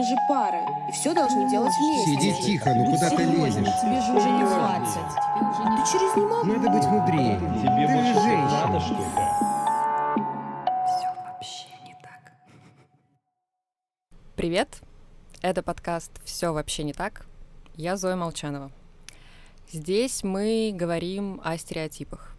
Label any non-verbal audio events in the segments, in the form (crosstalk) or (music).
мы же пара, и все должны делать вместе. Сиди тихо, ну куда ты лезешь? Тебе же уже не 20. Ты через не могу. Надо быть мудрее. Тебе Ты больше женщина. надо, что ли? Привет! Это подкаст «Все вообще не так». Я Зоя Молчанова. Здесь мы говорим о стереотипах.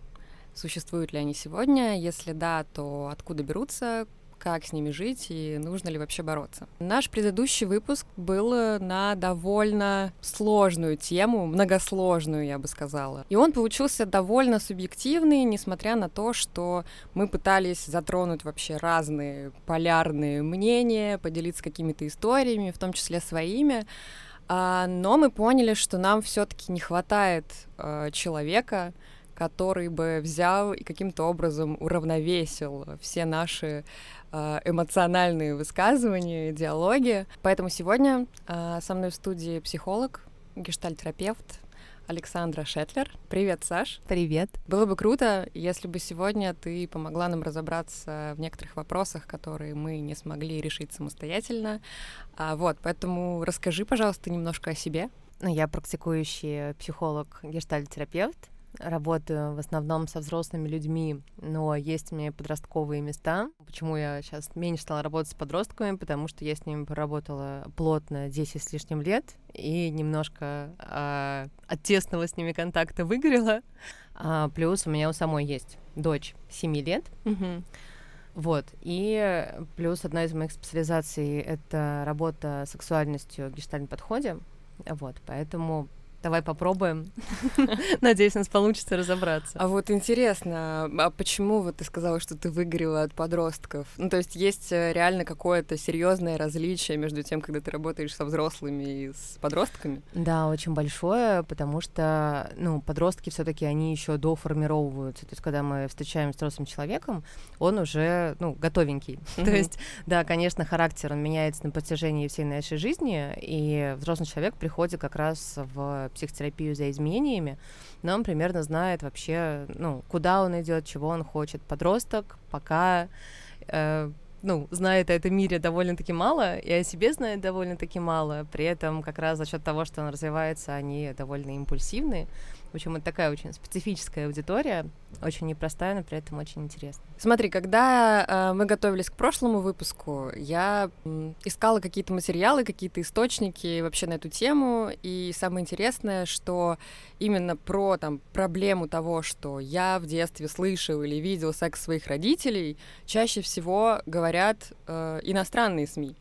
Существуют ли они сегодня? Если да, то откуда берутся? Как с ними жить и нужно ли вообще бороться? Наш предыдущий выпуск был на довольно сложную тему, многосложную, я бы сказала. И он получился довольно субъективный, несмотря на то, что мы пытались затронуть вообще разные полярные мнения, поделиться какими-то историями, в том числе своими. А, Но мы поняли, что нам все-таки не хватает э, человека, который бы взял и каким-то образом уравновесил все наши э, эмоциональные высказывания, диалоги. Поэтому сегодня э, со мной в студии психолог, гештальтерапевт Александра Шетлер. Привет, Саш. Привет. Было бы круто, если бы сегодня ты помогла нам разобраться в некоторых вопросах, которые мы не смогли решить самостоятельно. А, вот, поэтому расскажи, пожалуйста, немножко о себе. Ну, Я практикующий психолог, гештальтерапевт. Работаю в основном со взрослыми людьми, но есть у меня и подростковые места. Почему я сейчас меньше стала работать с подростками? Потому что я с ними поработала плотно 10 с лишним лет и немножко а, от тесного с ними контакта выгорела. А, плюс у меня у самой есть дочь 7 лет, Вот. И плюс одна из моих специализаций — это работа с сексуальностью в гештальт-подходе. Вот, поэтому давай попробуем. (laughs) Надеюсь, у нас получится разобраться. А вот интересно, а почему вот ты сказала, что ты выгорела от подростков? Ну, то есть есть э, реально какое-то серьезное различие между тем, когда ты работаешь со взрослыми и с подростками? Да, очень большое, потому что, ну, подростки все таки они еще доформировываются. То есть, когда мы встречаемся с взрослым человеком, он уже, ну, готовенький. (laughs) То есть, да, конечно, характер, он меняется на протяжении всей нашей жизни, и взрослый человек приходит как раз в психотерапию за изменениями, но он примерно знает вообще, ну, куда он идет, чего он хочет. Подросток пока э, ну, знает о этом мире довольно-таки мало, и о себе знает довольно-таки мало. При этом как раз за счет того, что он развивается, они довольно импульсивные. В общем, это такая очень специфическая аудитория, очень непростая, но при этом очень интересная. Смотри, когда э, мы готовились к прошлому выпуску, я м, искала какие-то материалы, какие-то источники вообще на эту тему, и самое интересное, что именно про там проблему того, что я в детстве слышал или видел секс своих родителей, чаще всего говорят э, иностранные СМИ.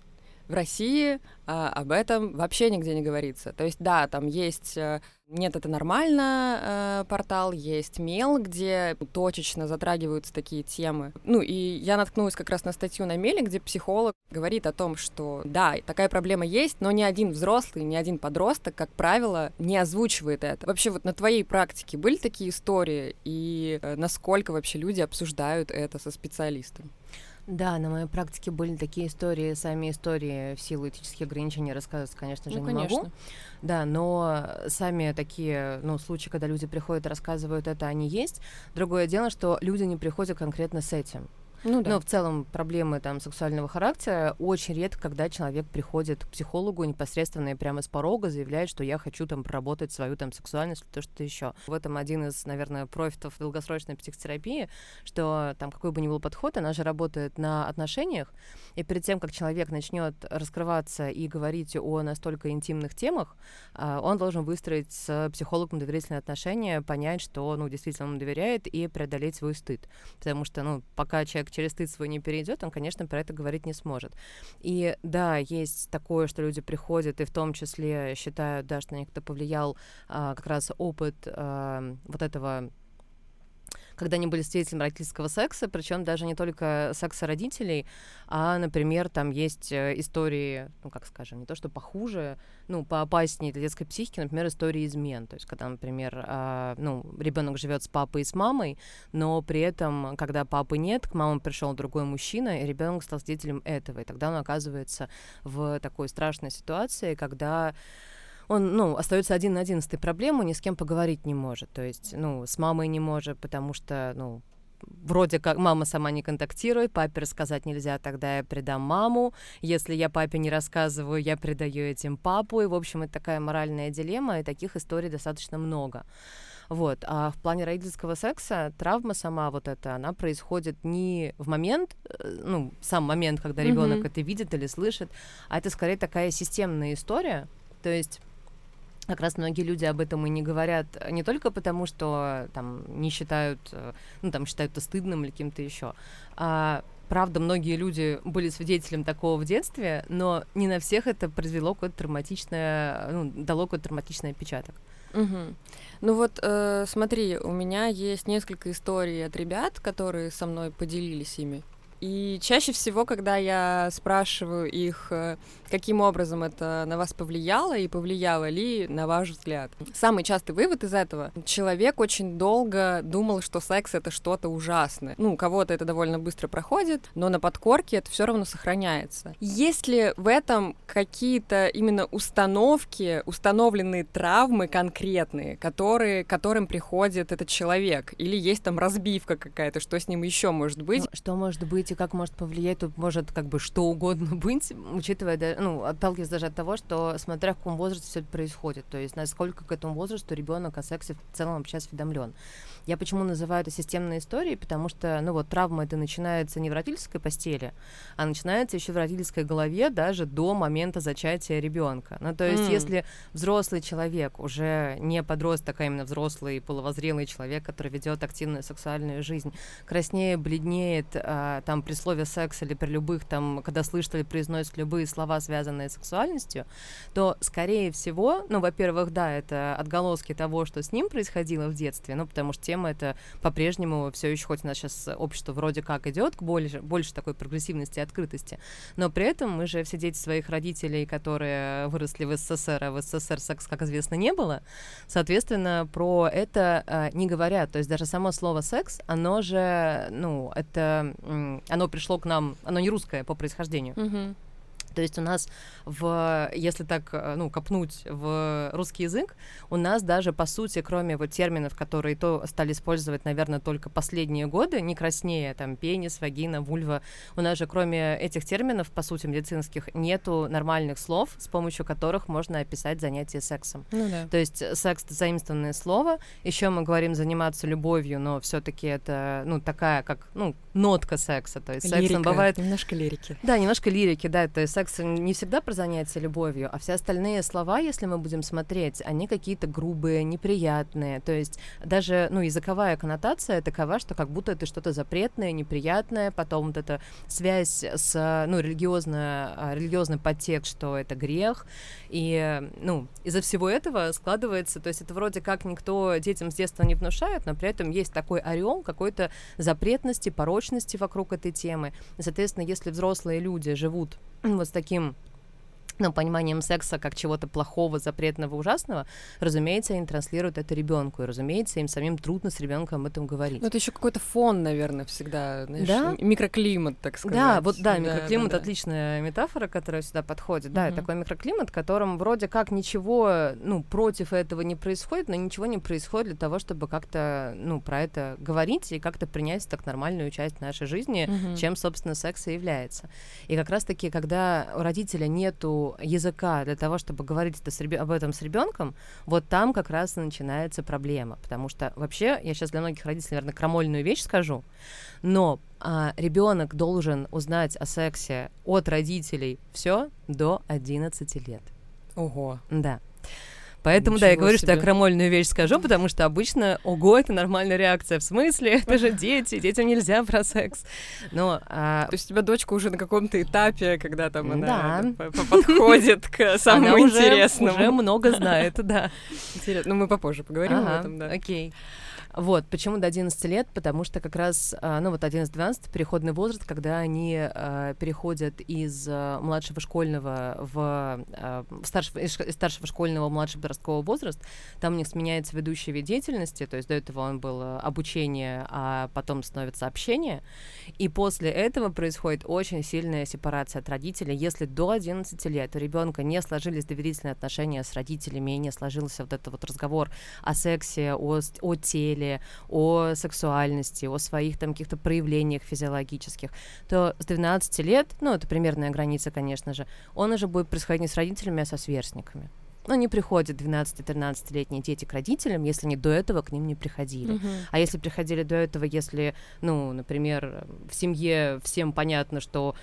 В России а, об этом вообще нигде не говорится. То есть, да, там есть э, нет, это нормально. э, портал есть Мел, где точечно затрагиваются такие темы. Ну и я наткнулась как раз на статью на Меле, где психолог говорит о том, что да, такая проблема есть, но ни один взрослый, ни один подросток, как правило, не озвучивает это. Вообще вот на твоей практике были такие истории и э, насколько вообще люди обсуждают это со специалистом? Да, на моей практике были такие истории, сами истории в силу этических ограничений рассказывать, конечно же, Ну, не могу. конечно. Да, но сами такие, ну, случаи, когда люди приходят и рассказывают это, они есть. Другое дело, что люди не приходят конкретно с этим. Ну да. Ну, в целом, проблемы там сексуального характера очень редко, когда человек приходит к психологу непосредственно и прямо с порога заявляет, что я хочу там проработать свою там сексуальность или то что-то еще. В этом один из, наверное, профитов долгосрочной психотерапии, что там какой бы ни был подход, она же работает на отношениях, и перед тем, как человек начнет раскрываться и говорить о настолько интимных темах, а, он должен выстроить с психологом доверительные отношения, понять, что, ну, действительно он доверяет, и преодолеть свой стыд. Потому что, ну, пока человек через стыд свой не перейдет, он, конечно, про это говорить не сможет. И да, есть такое, что люди приходят, и в том числе считают, да, что на них это повлиял а, как раз опыт а, вот этого когда они были свидетелями родительского секса, причем даже не только секса родителей, а, например, там есть э, истории, ну, как скажем, не то что похуже, ну, поопаснее для детской психики, например, истории измен. То есть, когда, например, а, ну, ребенок живет с папой и с мамой, но при этом, когда папы нет, к мамам пришел другой мужчина, и ребенок стал свидетелем этого. И тогда он оказывается в такой страшной ситуации, когда он, ну, остается один на один с этой проблемой, ни с кем поговорить не может. То есть, ну, с мамой не может, потому что, ну, вроде как мама сама не контактирует, папе рассказать нельзя, тогда я предам маму. Если я папе не рассказываю, я предаю этим папу. И, в общем, это такая моральная дилемма, и таких историй достаточно много. Вот. А в плане родительского секса травма сама вот эта, она происходит не в момент, э, ну, сам момент, когда ребенок Мгм. это видит или слышит, а это скорее такая системная история. То есть как раз многие люди об этом и не говорят э, не только потому, что там не считают, э, ну там считают это стыдным или каким-то еще, а правда многие люди были свидетелем такого в детстве, но не на всех это произвело какое-то травматичное, ну, дало какой-то травматичный отпечаток. Мгм. Ну вот, э, смотри, у меня есть несколько историй от ребят, которые со мной поделились ими. И чаще всего, когда я спрашиваю их, э, каким образом это на вас повлияло и повлияло ли, на ваш взгляд. Самый частый вывод из этого. Человек очень долго думал, что секс это что-то ужасное. Ну, у кого-то это довольно быстро проходит, но на подкорке это все равно сохраняется. Есть ли в этом какие-то именно установки, установленные травмы конкретные, которые, которым приходит этот человек? Или есть там разбивка какая-то, что с ним еще может быть? Ну, что может быть и как может повлиять, тут может как бы что угодно (laughs) быть, учитывая, ну, отталкиваясь даже от того, что смотря в каком возрасте все это происходит, то есть насколько к этому возрасту ребенок о сексе в целом вообще осведомлен. Я почему называю это системной историей, потому что, ну вот, травма это начинается не в родительской постели, а начинается еще в родительской голове даже до момента зачатия ребенка. Ну, то есть, М. если взрослый человек, уже не подросток, а именно взрослый, половозрелый человек, который ведет активную сексуальную жизнь, краснее, бледнеет, а, там при слове секс или при любых там, когда слышит или произносит любые слова, связанные с сексуальностью, то, скорее всего, ну, во-первых, да, это отголоски того, что с ним происходило в детстве, ну, потому что тема это по-прежнему все еще, хоть у нас сейчас общество вроде как идет к больше, больше такой прогрессивности и открытости, но при этом мы же все дети своих родителей, которые выросли в СССР, а в СССР секс, как известно, не было, соответственно, про это э, не говорят. То есть даже само слово секс, оно же, ну, это, оно пришло к нам, оно не русское по происхождению. Мгм. То есть у нас в, если так, э, ну, копнуть в русский язык, у нас даже, по сути, кроме вот терминов, которые то стали использовать, наверное, только последние годы, не краснее, там, пенис, вагина, вульва, у нас же, кроме этих терминов, по сути, медицинских, нету нормальных слов, с помощью которых можно описать занятие сексом. Ну да. То есть секс это заимствованное слово. Еще мы говорим заниматься любовью, но все-таки это ну такая как ну нотка секса. То есть сексом Лирика, бывает немножко лирики. да, немножко лирики, да, то есть секс не всегда про занятие любовью, а все остальные слова, если мы будем смотреть, они какие-то грубые, неприятные, то есть даже, ну, языковая коннотация такова, что как будто это что-то запретное, неприятное, потом вот эта связь с, ну, религиозная, а, религиозный подтекст, что это грех, и, ну, из-за всего этого складывается, то есть это вроде как никто детям с детства не внушает, но при этом есть такой орел какой-то запретности, порочности вокруг этой темы. Соответственно, если взрослые люди живут вот с таким ну, пониманием секса как чего-то плохого, запретного, ужасного, разумеется, они транслируют это ребенку, и, разумеется, им самим трудно с ребенком об этом говорить. Ну, это еще какой-то фон, наверное, всегда, знаешь, Да? микроклимат, так сказать. Да, вот да, микроклимат да, да. отличная метафора, которая сюда подходит. Да, Мгм. такой микроклимат, в котором вроде как ничего, ну, против этого не происходит, но ничего не происходит для того, чтобы как-то, ну, про это говорить и как-то принять как нормальную часть нашей жизни, Мгм. чем, собственно, секс и является. И как раз-таки, когда у родителя нету языка для того, чтобы говорить это с ребё- об этом с ребенком, вот там как раз и начинается проблема. Потому что вообще, я сейчас для многих родителей, наверное, крамольную вещь скажу, но ребенок должен узнать о сексе от родителей все до 11 лет. Ого. Да. Поэтому, да, я Ничего говорю, что я себе. крамольную вещь скажу, потому что обычно, ого, это нормальная реакция. В смысле? Это же дети, детям нельзя про секс. Но а, То есть у тебя дочка уже на каком-то этапе, когда там она Да. подходит к самому она уже, интересному. уже много знает, да. Интересно. Ну, мы попозже поговорим Ага, об этом, да. Окей. Вот, почему до 11 лет? Потому что как раз, а, ну вот 11-12 переходный возраст, когда они а, переходят из а, младшего школьного в, в старшего, из старшего школьного в младший подростковый возраст, там у них сменяется ведущий вид деятельности, то есть до этого он был обучение, а потом становится общение, и после этого происходит очень сильная сепарация от родителей. Если до 11 лет у ребенка не сложились доверительные отношения с родителями, и не сложился вот этот вот разговор о сексе, о, о теле, теле, о сексуальности, о своих там каких-то проявлениях физиологических, то с 12 лет, ну, это примерная граница, конечно же, он уже будет происходить не с родителями, а со сверстниками. Ну, не приходят 12-13-летние дети к родителям, если они до этого к ним не приходили. Мгм. А если приходили до этого, если, ну, например, в семье всем понятно, что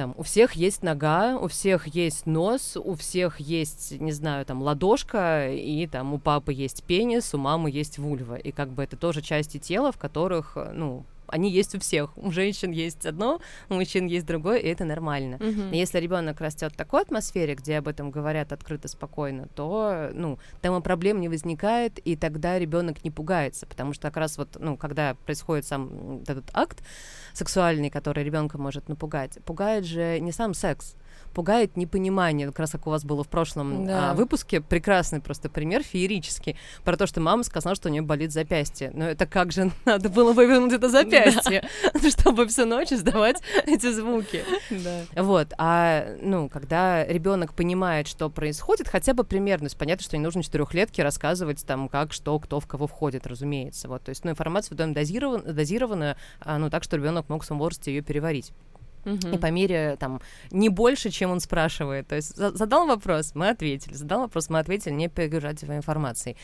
там у всех есть нога, у всех есть нос, у всех есть, не знаю, там ладошка, и там у папы есть пенис, у мамы есть вульва. И как бы это тоже части тела, в которых, ну, они есть у всех. У женщин есть одно, у мужчин есть другое, и это нормально. И Если ребенок растет в такой атмосфере, где об этом говорят открыто, спокойно, то, ну, там и проблем не возникает, и тогда ребенок не пугается, потому что как раз вот, ну, когда происходит сам этот акт сексуальный, который ребенка может напугать, пугает же не сам секс, пугает непонимание, как раз как у вас было в прошлом Да. а, выпуске, прекрасный просто пример, феерический, про то, что мама сказала, что у нее болит запястье. Но это как же (laughs) надо было вывернуть это запястье, (laughs) чтобы всю ночь издавать (laughs) эти звуки. Вот, а, ну, когда ребенок понимает, что происходит, хотя бы примерно, понятно, что не нужно четырехлетке рассказывать там, как, что, кто в кого входит, разумеется. Вот, то есть, ну, информация в доме дозирован, дозирована, ну, так, что ребенок мог в своем возрасте ее переварить. Мгм. И по мере, там, не больше, чем он спрашивает. То есть за- задал вопрос, мы ответили. Задал вопрос, мы ответили, не перегружать его информацией.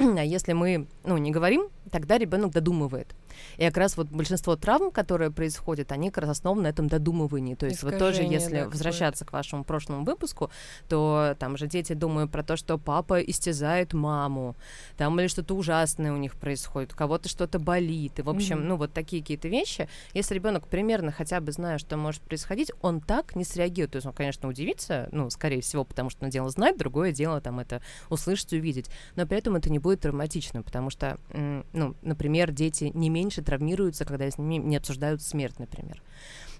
А если мы, ну, не говорим, тогда ребенок додумывает. И как раз вот большинство травм, которые происходят, они как раз основаны на этом додумывании. То есть вот тоже, Искажение, если да, возвращаться к вашему прошлому выпуску, то там же дети думают про то, что папа истязает маму, там или что-то ужасное у них происходит, у кого-то что-то болит. И, в общем, Мгм. ну, вот такие какие-то вещи. Если ребенок примерно хотя бы зная, что может происходить, он так не среагирует. То есть он, конечно, удивится, ну, скорее всего, потому что одно дело знать, другое дело там это услышать, увидеть. Но при этом это не будет травматично, потому что, ну, например, дети не меньше травмируются, когда с ними не обсуждают смерть, например.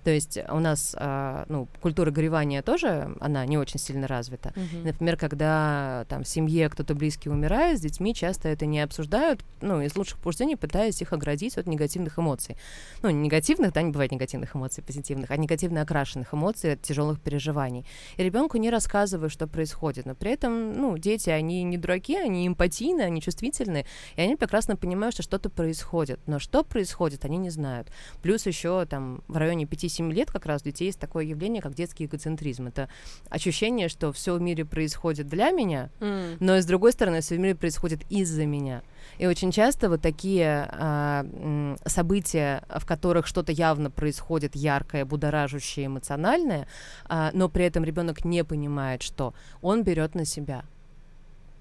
То есть у нас, а, ну, культура горевания тоже, она не очень сильно развита. Мгм. Например, когда там в семье кто-то близкий умирает, с детьми часто это не обсуждают, ну, из лучших побуждений пытаясь их оградить от негативных эмоций. Ну, не негативных, да, не бывает негативных эмоций, позитивных, а негативно окрашенных эмоций от тяжелых переживаний. И ребенку не рассказываю, что происходит, но при этом, ну, дети, они не дураки, они эмпатийны, они чувствительны, и они прекрасно понимают, что что-то происходит. Но что происходит, они не знают. Плюс еще там в районе 5-7 лет как раз у детей есть такое явление, как детский эгоцентризм. Это ощущение, что все в мире происходит для меня, М. но и с другой стороны, все в мире происходит из-за меня. И очень часто вот такие а, события, в которых что-то явно происходит яркое, будоражащее, эмоциональное, а, но при этом ребенок не понимает, что он берет на себя.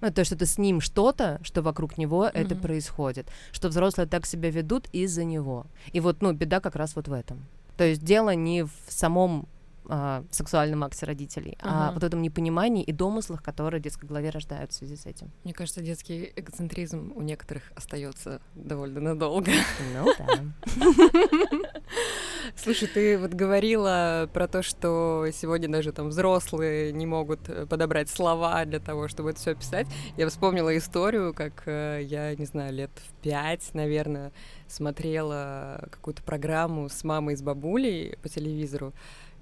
Ну, то, что это с ним что-то, что вокруг него это Мгм. происходит, что взрослые так себя ведут из-за него. И вот, ну, беда как раз вот в этом. То есть дело не в самом а, сексуальном акте родителей, а Ага. вот в этом непонимании и домыслах, которые в детской голове рождают в связи с этим. Мне кажется, детский эгоцентризм у некоторых остается довольно надолго. Ну да. (laughs) Слушай, ты вот говорила про то, что сегодня даже там взрослые не могут э, подобрать слова для того, чтобы это все описать. Я вспомнила историю, как э, я, не знаю, лет в пять, наверное, смотрела какую-то программу с мамой и с бабулей по телевизору.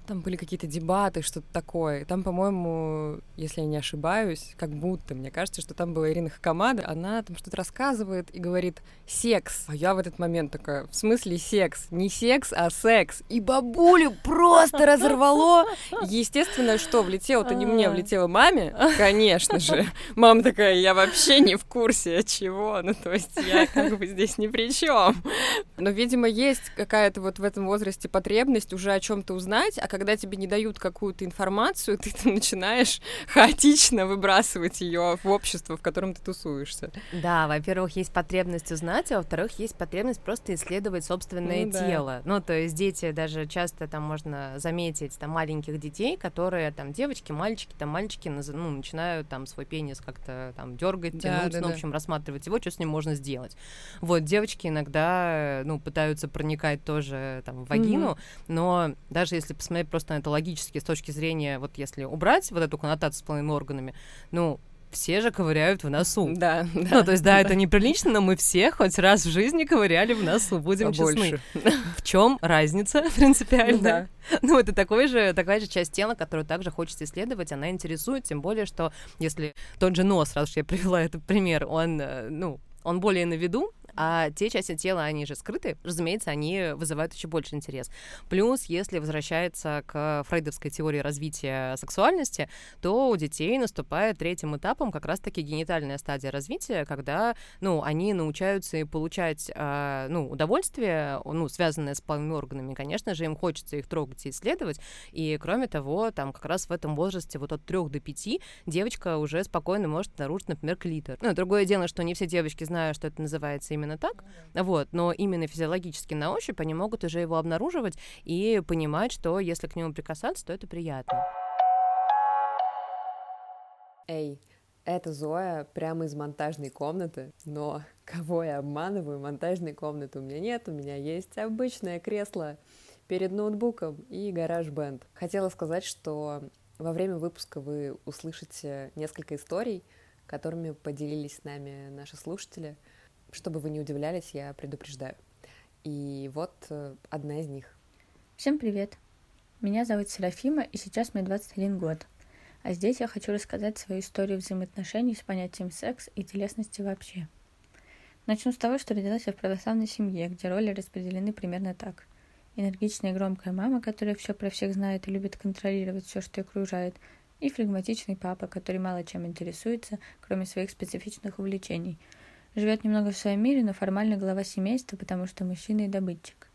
Там были какие-то дебаты, что-то такое. Там, по-моему, если я не ошибаюсь, как будто, мне кажется, что там была Ирина Хакамада, она там что-то рассказывает и говорит «секс». А я в этот момент такая, в смысле секс? Не секс, а секс. И бабулю просто разорвало. Естественно, что влетело-то не мне, влетело маме, конечно же. Мама такая, я вообще не в курсе, чего. Ну, то есть я как бы здесь ни при чем. Но, видимо, есть какая-то вот в этом возрасте потребность уже о чем-то узнать, а когда тебе не дают какую-то информацию, (laughs) ты там начинаешь хаотично выбрасывать ее в общество, в котором ты тусуешься. Да, во-первых, есть потребность узнать, а во-вторых, есть потребность просто исследовать собственное Ну да. тело. Ну, то есть дети даже часто там можно заметить там маленьких детей, которые там девочки, мальчики, там мальчики ну, начинают там свой пенис как-то там дергать, Да, тянуть, да, ну, в да. общем, рассматривать его, что с ним можно сделать. Вот, девочки иногда, ну, пытаются проникать тоже там в вагину, но даже если посмотреть просто на это логически с точки зрения, вот если убрать вот эту коннотацию с половыми органами, ну, все же ковыряют в носу. Да, (laughs) Ну, то есть, да, это неприлично, но мы все хоть раз в жизни ковыряли в носу, будем честны. побольше. В чем разница (laughs) принципиально? Да. Ну, это такой же, такая же часть тела, которую также хочется исследовать, она интересует, тем более, что если тот же нос, раз уж я привела этот пример, он, э, ну, он более на виду, А те части тела, они же скрыты, разумеется, они вызывают еще больше интерес. Плюс, если возвращается к фрейдовской теории развития сексуальности, то у детей наступает третьим этапом как раз-таки генитальная стадия развития, когда, ну, они научаются получать, э, ну, удовольствие, ну, связанное с половыми органами, конечно же, им хочется их трогать и исследовать, и, кроме того, там как раз в этом возрасте вот от 3 до 5 девочка уже спокойно может нарушить, например, клитор. Ну, другое дело, что не все девочки знают, что это называется именно так, вот, но именно физиологически на ощупь они могут уже его обнаруживать и понимать, что если к нему прикасаться, то это приятно. Эй, это Зоя прямо из монтажной комнаты, но кого я обманываю, монтажной комнаты у меня нет, у меня есть обычное кресло перед ноутбуком и гараж-бенд. Хотела сказать, что во время выпуска вы услышите несколько историй, которыми поделились с нами наши слушатели. Чтобы вы не удивлялись, я предупреждаю. И вот э, одна из них. Всем привет! Меня зовут Серафима, и сейчас мне 21 год. А здесь я хочу рассказать свою историю взаимоотношений с понятием секс и телесности вообще. Начну с того, что родилась я в православной семье, где роли распределены примерно так – энергичная и громкая мама, которая все про всех знает и любит контролировать все, что окружает, и флегматичный папа, который мало чем интересуется, кроме своих специфичных увлечений. Живет немного в своем мире, но формально глава семейства, потому что мужчина и добытчик.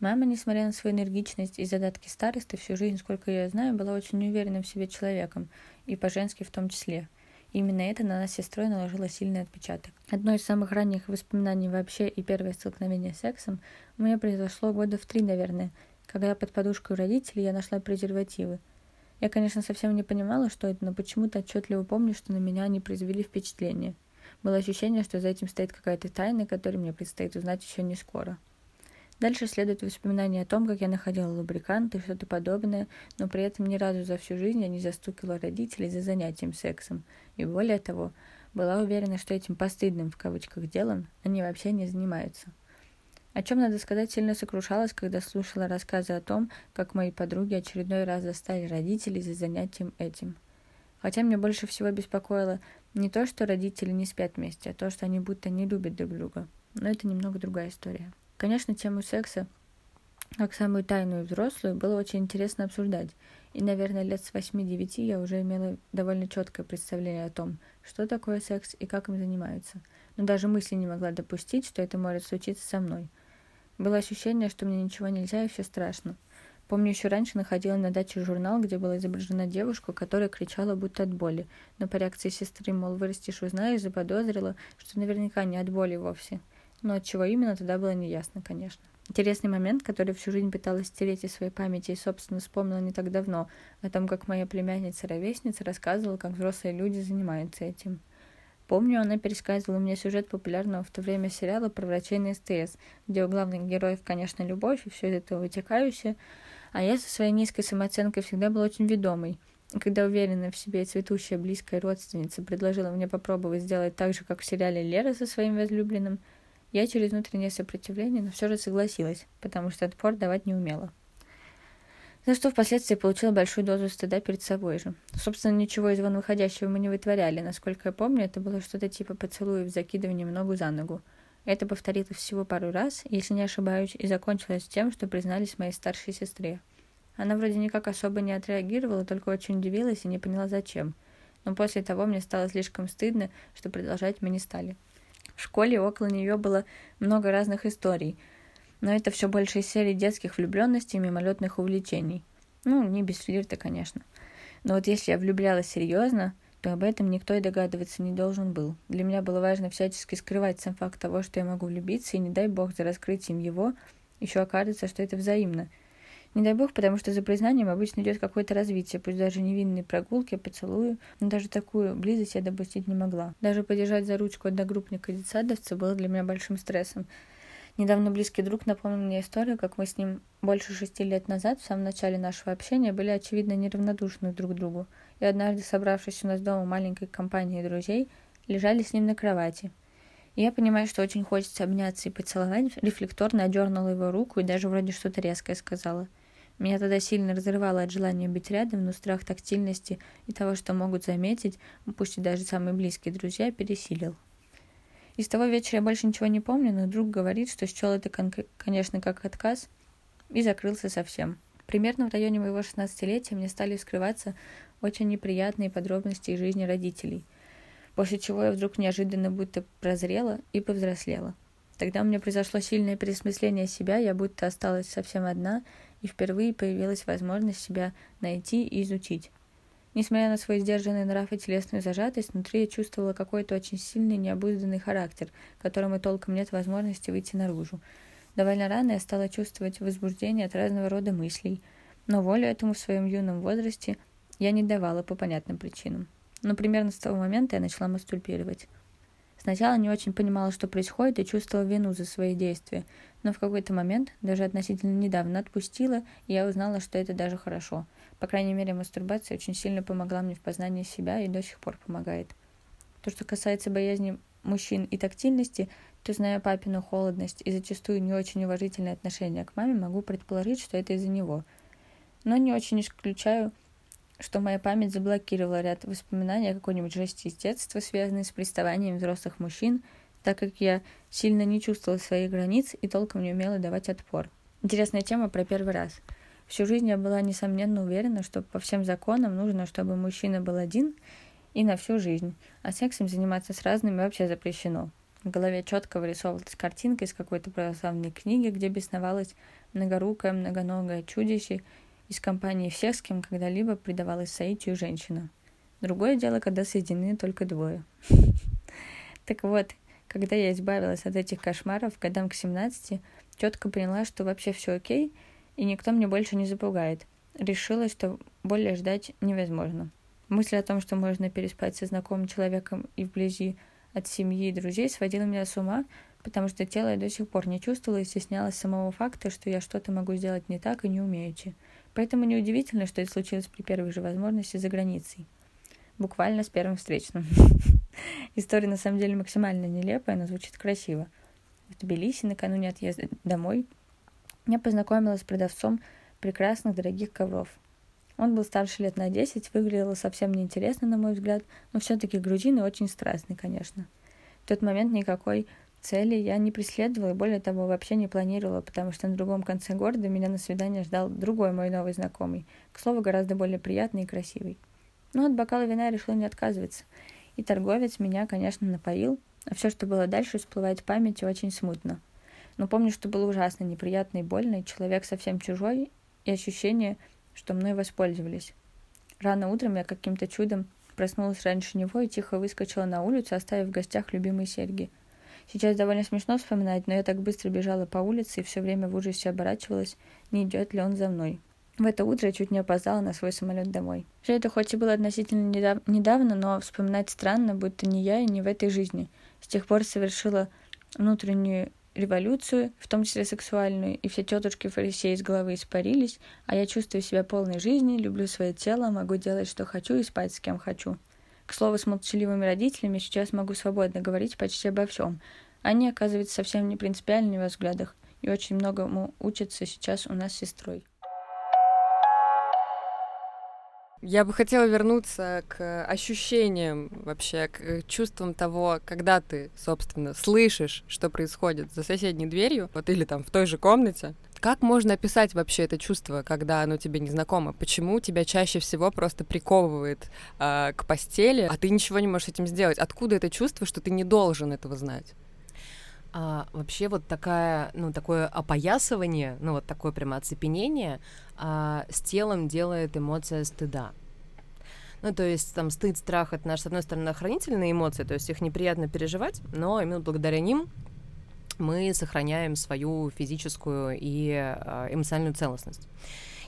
Мама, несмотря на свою энергичность и задатки старосты, всю жизнь, сколько я знаю, была очень уверенным в себе человеком, и по-женски в том числе – Именно это на нас с сестрой наложило сильный отпечаток. Одно из самых ранних воспоминаний вообще и первое столкновение с сексом у меня произошло года в три, наверное, когда под подушкой у родителей я нашла презервативы. Я, конечно, совсем не понимала, что это, но почему-то отчетливо помню, что на меня они произвели впечатление. Было ощущение, что за этим стоит какая-то тайна, которую мне предстоит узнать еще не скоро. Дальше следует воспоминание о том, как я находила лубрикант и что-то подобное, но при этом ни разу за всю жизнь я не застукала родителей за занятием сексом. И более того, была уверена, что этим постыдным в кавычках делом они вообще не занимаются. О чем, надо сказать, сильно сокрушалась, когда слушала рассказы о том, как мои подруги очередной раз застали родителей за занятием этим. Хотя меня больше всего беспокоило не то, что родители не спят вместе, а то, что они будто не любят друг друга. Но это немного другая история. Конечно, тему секса, как самую тайную взрослую, было очень интересно обсуждать. И, наверное, лет с 8-9 я уже имела довольно четкое представление о том, что такое секс и как им занимаются. Но даже мысли не могла допустить, что это может случиться со мной. Было ощущение, что мне ничего нельзя и все страшно. Помню, еще раньше находила на даче журнал, где была изображена девушка, которая кричала будто от боли. Но по реакции сестры, мол, вырастешь, узнаешь, заподозрила, что наверняка не от боли вовсе но от чего именно тогда было неясно, конечно. Интересный момент, который всю жизнь пыталась стереть из своей памяти и, собственно, вспомнила не так давно, о том, как моя племянница-ровесница рассказывала, как взрослые люди занимаются этим. Помню, она пересказывала мне сюжет популярного в то время сериала про врачей на СТС, где у главных героев, конечно, любовь и все это вытекающее, а я со своей низкой самооценкой всегда была очень ведомой. И когда уверенная в себе и цветущая близкая родственница предложила мне попробовать сделать так же, как в сериале Лера со своим возлюбленным – я через внутреннее сопротивление, но все же согласилась, потому что отпор давать не умела. За что впоследствии получила большую дозу стыда перед собой же. Собственно, ничего из вон выходящего мы не вытворяли. Насколько я помню, это было что-то типа поцелуев с закидыванием ногу за ногу. Это повторилось всего пару раз, если не ошибаюсь, и закончилось тем, что признались моей старшей сестре. Она вроде никак особо не отреагировала, только очень удивилась и не поняла зачем. Но после того мне стало слишком стыдно, что продолжать мы не стали. В школе около нее было много разных историй, но это все больше из серии детских влюбленностей и мимолетных увлечений. Ну, не без флирта, конечно. Но вот если я влюблялась серьезно, то об этом никто и догадываться не должен был. Для меня было важно всячески скрывать сам факт того, что я могу влюбиться, и не дай бог за раскрытием его еще окажется, что это взаимно – не дай бог, потому что за признанием обычно идет какое-то развитие, пусть даже невинные прогулки, поцелуи, но даже такую близость я допустить не могла. Даже подержать за ручку одногруппника детсадовца было для меня большим стрессом. Недавно близкий друг напомнил мне историю, как мы с ним больше шести лет назад, в самом начале нашего общения, были очевидно неравнодушны друг к другу. И однажды, собравшись у нас дома маленькой компанией друзей, лежали с ним на кровати. И я понимаю, что очень хочется обняться и поцеловать, рефлекторно одернула его руку и даже вроде что-то резкое сказала – меня тогда сильно разрывало от желания быть рядом, но страх тактильности и того, что могут заметить, пусть и даже самые близкие друзья, пересилил. И с того вечера я больше ничего не помню, но друг говорит, что счел это, конечно, как отказ, и закрылся совсем. Примерно в районе моего 16-летия мне стали вскрываться очень неприятные подробности из жизни родителей, после чего я вдруг неожиданно будто прозрела и повзрослела. Тогда у меня произошло сильное пересмысление себя, я будто осталась совсем одна, и впервые появилась возможность себя найти и изучить. Несмотря на свой сдержанный нрав и телесную зажатость, внутри я чувствовала какой-то очень сильный необузданный характер, которому толком нет возможности выйти наружу. Довольно рано я стала чувствовать возбуждение от разного рода мыслей, но волю этому в своем юном возрасте я не давала по понятным причинам. Но примерно с того момента я начала мастурбировать. Сначала не очень понимала, что происходит, и чувствовала вину за свои действия, но в какой-то момент, даже относительно недавно, отпустила, и я узнала, что это даже хорошо. По крайней мере, мастурбация очень сильно помогла мне в познании себя и до сих пор помогает. То, что касается боязни мужчин и тактильности, то, зная папину холодность и зачастую не очень уважительное отношение к маме, могу предположить, что это из-за него. Но не очень исключаю, что моя память заблокировала ряд воспоминаний о какой-нибудь жести из детства, связанной с приставанием взрослых мужчин, так как я сильно не чувствовала своих границ и толком не умела давать отпор. Интересная тема про первый раз. Всю жизнь я была несомненно уверена, что по всем законам нужно, чтобы мужчина был один и на всю жизнь, а сексом заниматься с разными вообще запрещено. В голове четко вырисовывалась картинка из какой-то православной книги, где бесновалось многорукое, многоногое чудище из компании всех, с кем когда-либо предавалась соитию женщина. Другое дело, когда соединены только двое. (laughs) Так вот, когда я избавилась от этих кошмаров, годам к 17, четко поняла, что вообще все окей, и никто мне больше не запугает. Решила, что более ждать невозможно. Мысль о том, что можно переспать со знакомым человеком и вблизи от семьи и друзей, сводила меня с ума, потому что тело я до сих пор не чувствовала и стеснялась самого факта, что я что-то могу сделать не так и не умеючи. Поэтому неудивительно, что это случилось при первой же возможности за границей. Буквально с первым встречным. (laughs) История на самом деле максимально нелепая, но звучит красиво. В Тбилиси накануне отъезда домой я познакомилась с продавцом прекрасных дорогих ковров. Он был старше лет на 10, выглядел совсем неинтересно, на мой взгляд, но все-таки грузин и очень страстный, конечно. В тот момент никакой цели я не преследовала и, более того, вообще не планировала, потому что на другом конце города меня на свидание ждал другой мой новый знакомый, к слову, гораздо более приятный и красивый. Но от бокала вина я решила не отказываться. И торговец меня, конечно, напоил, а все, что было дальше, всплывает в памяти очень смутно. Но помню, что было ужасно неприятно и больно, и человек совсем чужой, и ощущение, что мной воспользовались. Рано утром я каким-то чудом проснулась раньше него и тихо выскочила на улицу, оставив в гостях любимые серьги — Сейчас довольно смешно вспоминать, но я так быстро бежала по улице и все время в ужасе оборачивалась, не идет ли он за мной. В это утро я чуть не опоздала на свой самолет домой. Все это хоть и было относительно недав- недавно, но вспоминать странно, будто не я и не в этой жизни. С тех пор совершила внутреннюю революцию, в том числе сексуальную, и все тетушки фарисеи из головы испарились, а я чувствую себя полной жизни, люблю свое тело, могу делать, что хочу и спать с кем хочу. К слову, с молчаливыми родителями сейчас могу свободно говорить почти обо всем. Они, оказывается, совсем не принципиальны во взглядах и очень многому учатся сейчас у нас с сестрой. Я бы хотела вернуться к ощущениям вообще, к чувствам того, когда ты, собственно, слышишь, что происходит за соседней дверью, вот или там в той же комнате. Как можно описать вообще это чувство, когда оно тебе незнакомо? Почему тебя чаще всего просто приковывает э, к постели, а ты ничего не можешь с этим сделать? Откуда это чувство, что ты не должен этого знать? А, вообще вот такая, ну, такое опоясывание, ну, вот такое прямо оцепенение а, с телом делает эмоция стыда. Ну, то есть там стыд, страх — это наши, с одной стороны, охранительные эмоции, то есть их неприятно переживать, но именно благодаря ним мы сохраняем свою физическую и а, эмоциональную целостность.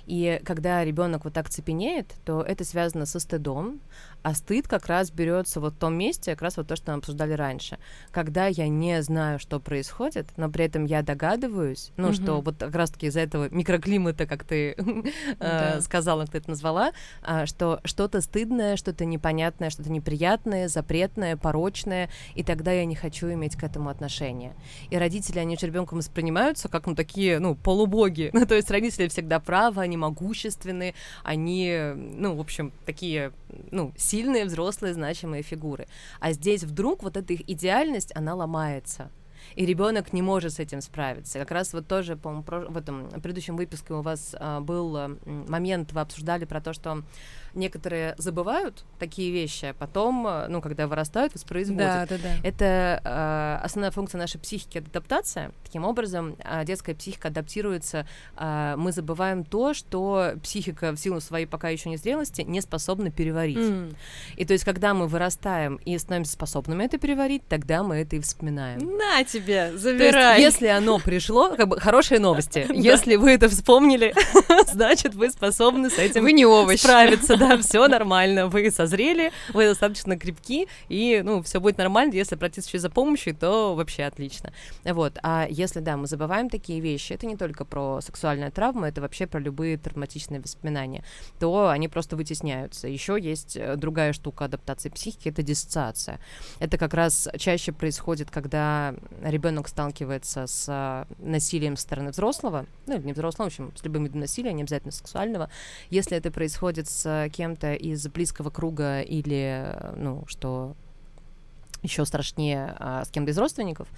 И когда ребенок вот так цепенеет, то это связано со стыдом, а стыд как раз берется вот в том месте, как раз вот то, что мы обсуждали раньше. Когда я не знаю, что происходит, но при этом я догадываюсь, ну, угу. что вот как раз-таки из-за этого микроклимата, как ты (laughs) э, сказала, ты это назвала, а, что что-то стыдное, что-то непонятное, что-то неприятное, запретное, порочное, и тогда я не хочу иметь к этому отношения. И родители, они же ребенком воспринимаются как, ну, такие, ну, полубоги. (laughs) Ну, то есть родители всегда правы, они могущественны, они, ну, в общем, такие, ну, сильные, взрослые, значимые фигуры. А здесь вдруг вот эта их идеальность, она ломается и ребенок не может с этим справиться. Как раз вот тоже, по-моему, в этом предыдущем выпуске у вас а, был момент, вы обсуждали про то, что некоторые забывают такие вещи, а потом, э, ну, когда вырастают, воспроизводят. Да, да, да. Это э, основная функция нашей психики — адаптация. Таким образом, э, детская психика адаптируется. Э, мы забываем то, что психика в силу своей пока еще незрелости не способна переварить. Mm. И то есть, когда мы вырастаем и становимся способными это переварить, тогда мы это и вспоминаем. На тебе, забирай! Есть, если оно пришло, как бы хорошие новости. (laughs) Если вы это вспомнили, (laughs) значит, вы способны с этим вы не овощ. справиться (laughs) да, все нормально, вы созрели, вы достаточно крепки, и, ну, все будет нормально, если обратиться еще за помощью, то вообще отлично. Вот, а если, да, мы забываем такие вещи, это не только про сексуальные травмы, это вообще про любые травматичные воспоминания, то они просто вытесняются. Еще есть э, другая штука адаптации психики, это диссоциация. Это как раз чаще происходит, когда ребенок сталкивается с насилием со стороны взрослого, ну, или не взрослого, в общем, с любым видом насилия, не обязательно сексуального. Если это происходит с кем-то из близкого круга или, ну, что еще страшнее а, с кем-то из родственников,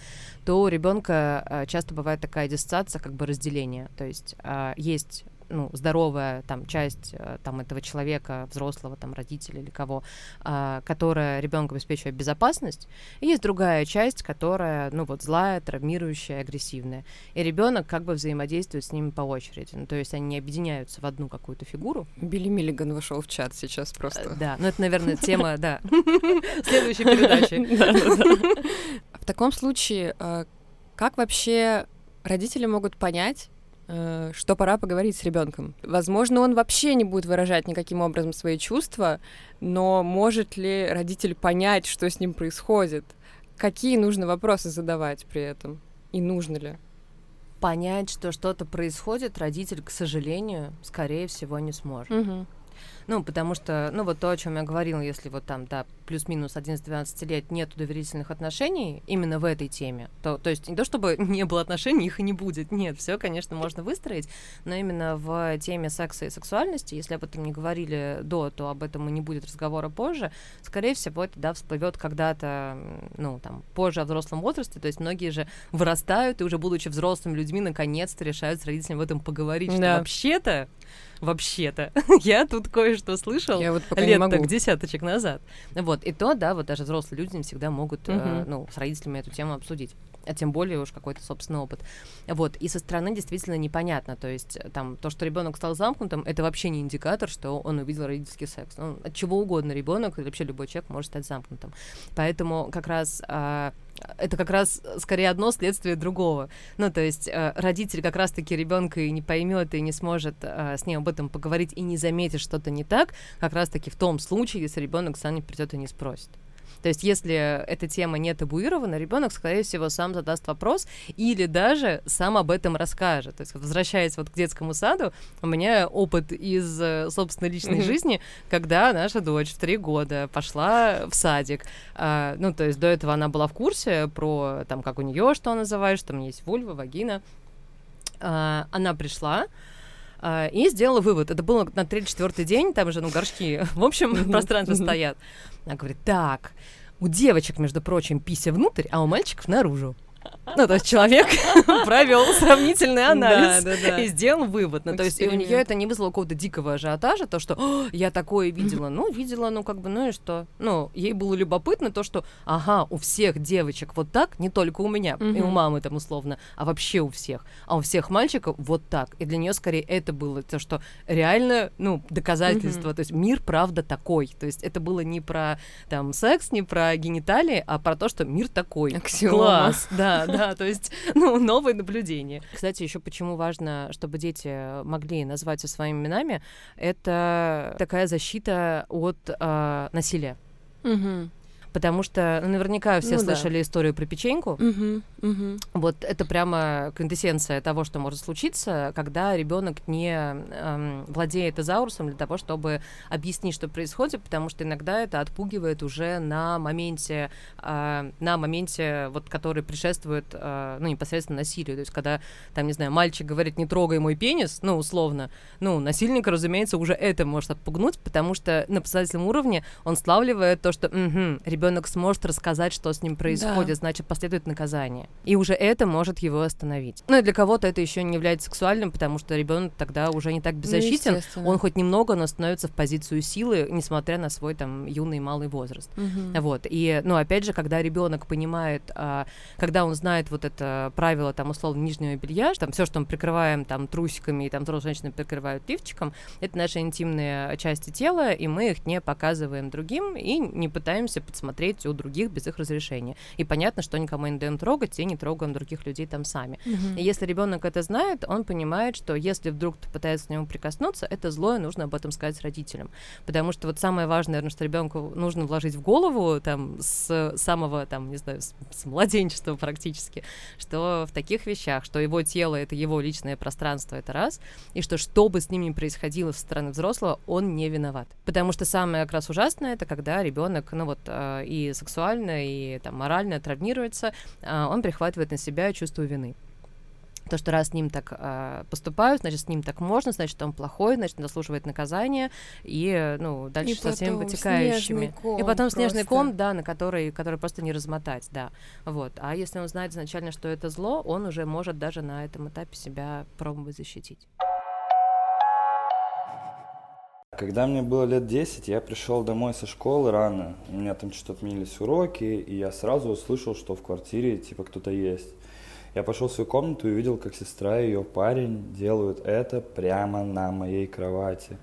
то у ребенка а, часто бывает такая диссоциация, как бы разделение. То есть а, есть ну, здоровая там часть э, там этого человека, взрослого, там, родителя или кого, а, которая ребенку обеспечивает безопасность, и есть другая часть, которая, ну, вот, злая, травмирующая, агрессивная. И ребенок как бы взаимодействует с ними по очереди. Ну, то есть они не объединяются в одну какую-то фигуру. Билли Миллиган вошел в чат сейчас просто. Э, да, ну это, наверное, тема, (laughs) да, (laughs) следующей передачи. (laughs) В таком случае, э, как вообще родители могут понять, что пора поговорить с ребенком. Возможно, он вообще не будет выражать никаким образом свои чувства, но может ли родитель понять, что с ним происходит? Какие нужно вопросы задавать при этом? И нужно ли? Понять, что что-то происходит, родитель, к сожалению, скорее всего, не сможет. Угу. Ну, потому что, ну, вот то, о чем я говорила, если вот там, да, плюс-минус 11-12 лет нет доверительных отношений именно в этой теме, то, то есть не то, чтобы (laughs) не было отношений, их и не будет. Нет, все, конечно, можно выстроить, но именно в теме секса и сексуальности, если об этом не говорили до, то об этом и не будет разговора позже. Скорее всего, это, да, всплывет когда-то, ну, там, позже, в взрослом возрасте. То есть многие же вырастают и уже будучи взрослыми людьми, наконец-то решают с родителями об этом поговорить, что вообще-то вообще-то. (laughs) я тут кое-что слышал я вот лет так десяточек назад. Вот, и то, да, вот даже взрослые люди не всегда могут, uh-huh. э, ну, с родителями эту тему обсудить а тем более уж какой-то собственный опыт. Вот, и со стороны действительно непонятно, то есть э, там то, что ребенок стал замкнутым, это вообще не индикатор, что он увидел родительский секс. Ну, от чего угодно ребенок или вообще любой человек может стать замкнутым. Поэтому как раз э, это как раз скорее одно следствие другого. Ну, то есть э, родитель как раз-таки ребенка и не поймет, и не сможет э, с ним об этом поговорить, и не заметит что-то не так, как раз-таки в том случае, если ребенок сам не придет и не спросит. То есть, если эта тема не табуирована, ребенок, скорее всего, сам задаст вопрос или даже сам об этом расскажет. То есть, возвращаясь вот к детскому саду, у меня опыт из э, собственной личной mm-hmm. жизни, когда наша дочь в три года пошла в садик. А, ну, то есть, до этого она была в курсе про, там, как у нее что называют, что там есть вульва, вагина. А, она пришла, и сделала вывод. Это было на третий-четвертый день, там же, ну, горшки, (laughs) в общем, пространстве стоят. Она говорит, так, у девочек, между прочим, пися внутрь, а у мальчиков наружу. Ну, то есть человек (laughs) провел сравнительный анализ да, да, да. и сделал вывод. Ну, то есть и у нее это не вызвало какого-то дикого ажиотажа, то, что я такое видела. Ну, видела, ну, как бы, ну и что? Ну, ей было любопытно то, что, ага, у всех девочек вот так, не только у меня, и у мамы там условно, а вообще у всех. А у всех мальчиков вот так. И для нее скорее это было то, что реально, ну, доказательство. То есть мир, правда, такой. То есть это было не про там секс, не про гениталии, а про то, что мир такой. Аксиома. Класс, да, да да, то есть, ну, новые наблюдения. Кстати, еще почему важно, чтобы дети могли назвать своими именами, это такая защита от э, насилия. Угу. Потому что ну, наверняка все Ну да. слышали историю про печеньку. Мгм, мгм. Вот это прямо квинтэссенция того, что может случиться, когда ребенок не эм, владеет тезаурусом для того, чтобы объяснить, что происходит, потому что иногда это отпугивает уже на моменте, э, на моменте, вот, который предшествует, э, ну, непосредственно насилию. То есть, когда, там, не знаю, мальчик говорит, не трогай мой пенис, ну, условно, ну, насильника, разумеется, уже это может отпугнуть, потому что на подсознательном уровне он славливает то, что ребенок сможет рассказать, что с ним происходит, значит, последует наказание. И уже это может его остановить. Ну и для кого-то это еще не является сексуальным, потому что ребенок тогда уже не так Ну, беззащитен. естественно. он хоть немного, но становится в позицию силы, несмотря на свой там юный и малый возраст. Мгм. Вот. И, ну, опять же, когда ребенок понимает, а, когда он знает вот это правило, там, условно, нижнего белья, там все, что мы прикрываем там трусиками, и там взрослые женщины прикрывают лифчиком, это наши интимные части тела, и мы их не показываем другим и не пытаемся подсмотреть у других без их разрешения. И понятно, что никому не даем трогать, и не трогаем других людей там сами. Мгм. И если ребенок это знает, он понимает, что если вдруг кто пытается к нему прикоснуться, это зло, и нужно об этом сказать родителям. Потому что вот самое важное, наверное, что ребенку нужно вложить в голову там с самого, там, не знаю, с, с младенчества практически, что в таких вещах, что его тело — это его личное пространство, это раз, и что что бы с ним ни происходило со стороны взрослого, он не виноват. Потому что самое как раз ужасное — это когда ребенок, ну вот, э, и сексуально, и там морально травмируется, а, он прихватывает на себя чувство вины. То, что раз с ним так э, поступают, значит, с ним так можно, значит, он плохой, значит, он заслуживает наказания, и, э, ну, дальше И со всеми вытекающими. снежный ком и потом снежный просто. ком, да, на который, который просто не размотать, да. Вот. А если он знает изначально, что это зло, он уже может даже на этом этапе себя пробовать защитить. Когда мне было лет 10, я пришел домой со школы рано. У меня там что-то отменились уроки, и я сразу услышал, что в квартире типа кто-то есть. Я пошел в свою комнату и увидел, как сестра и ее парень делают это прямо на моей кровати.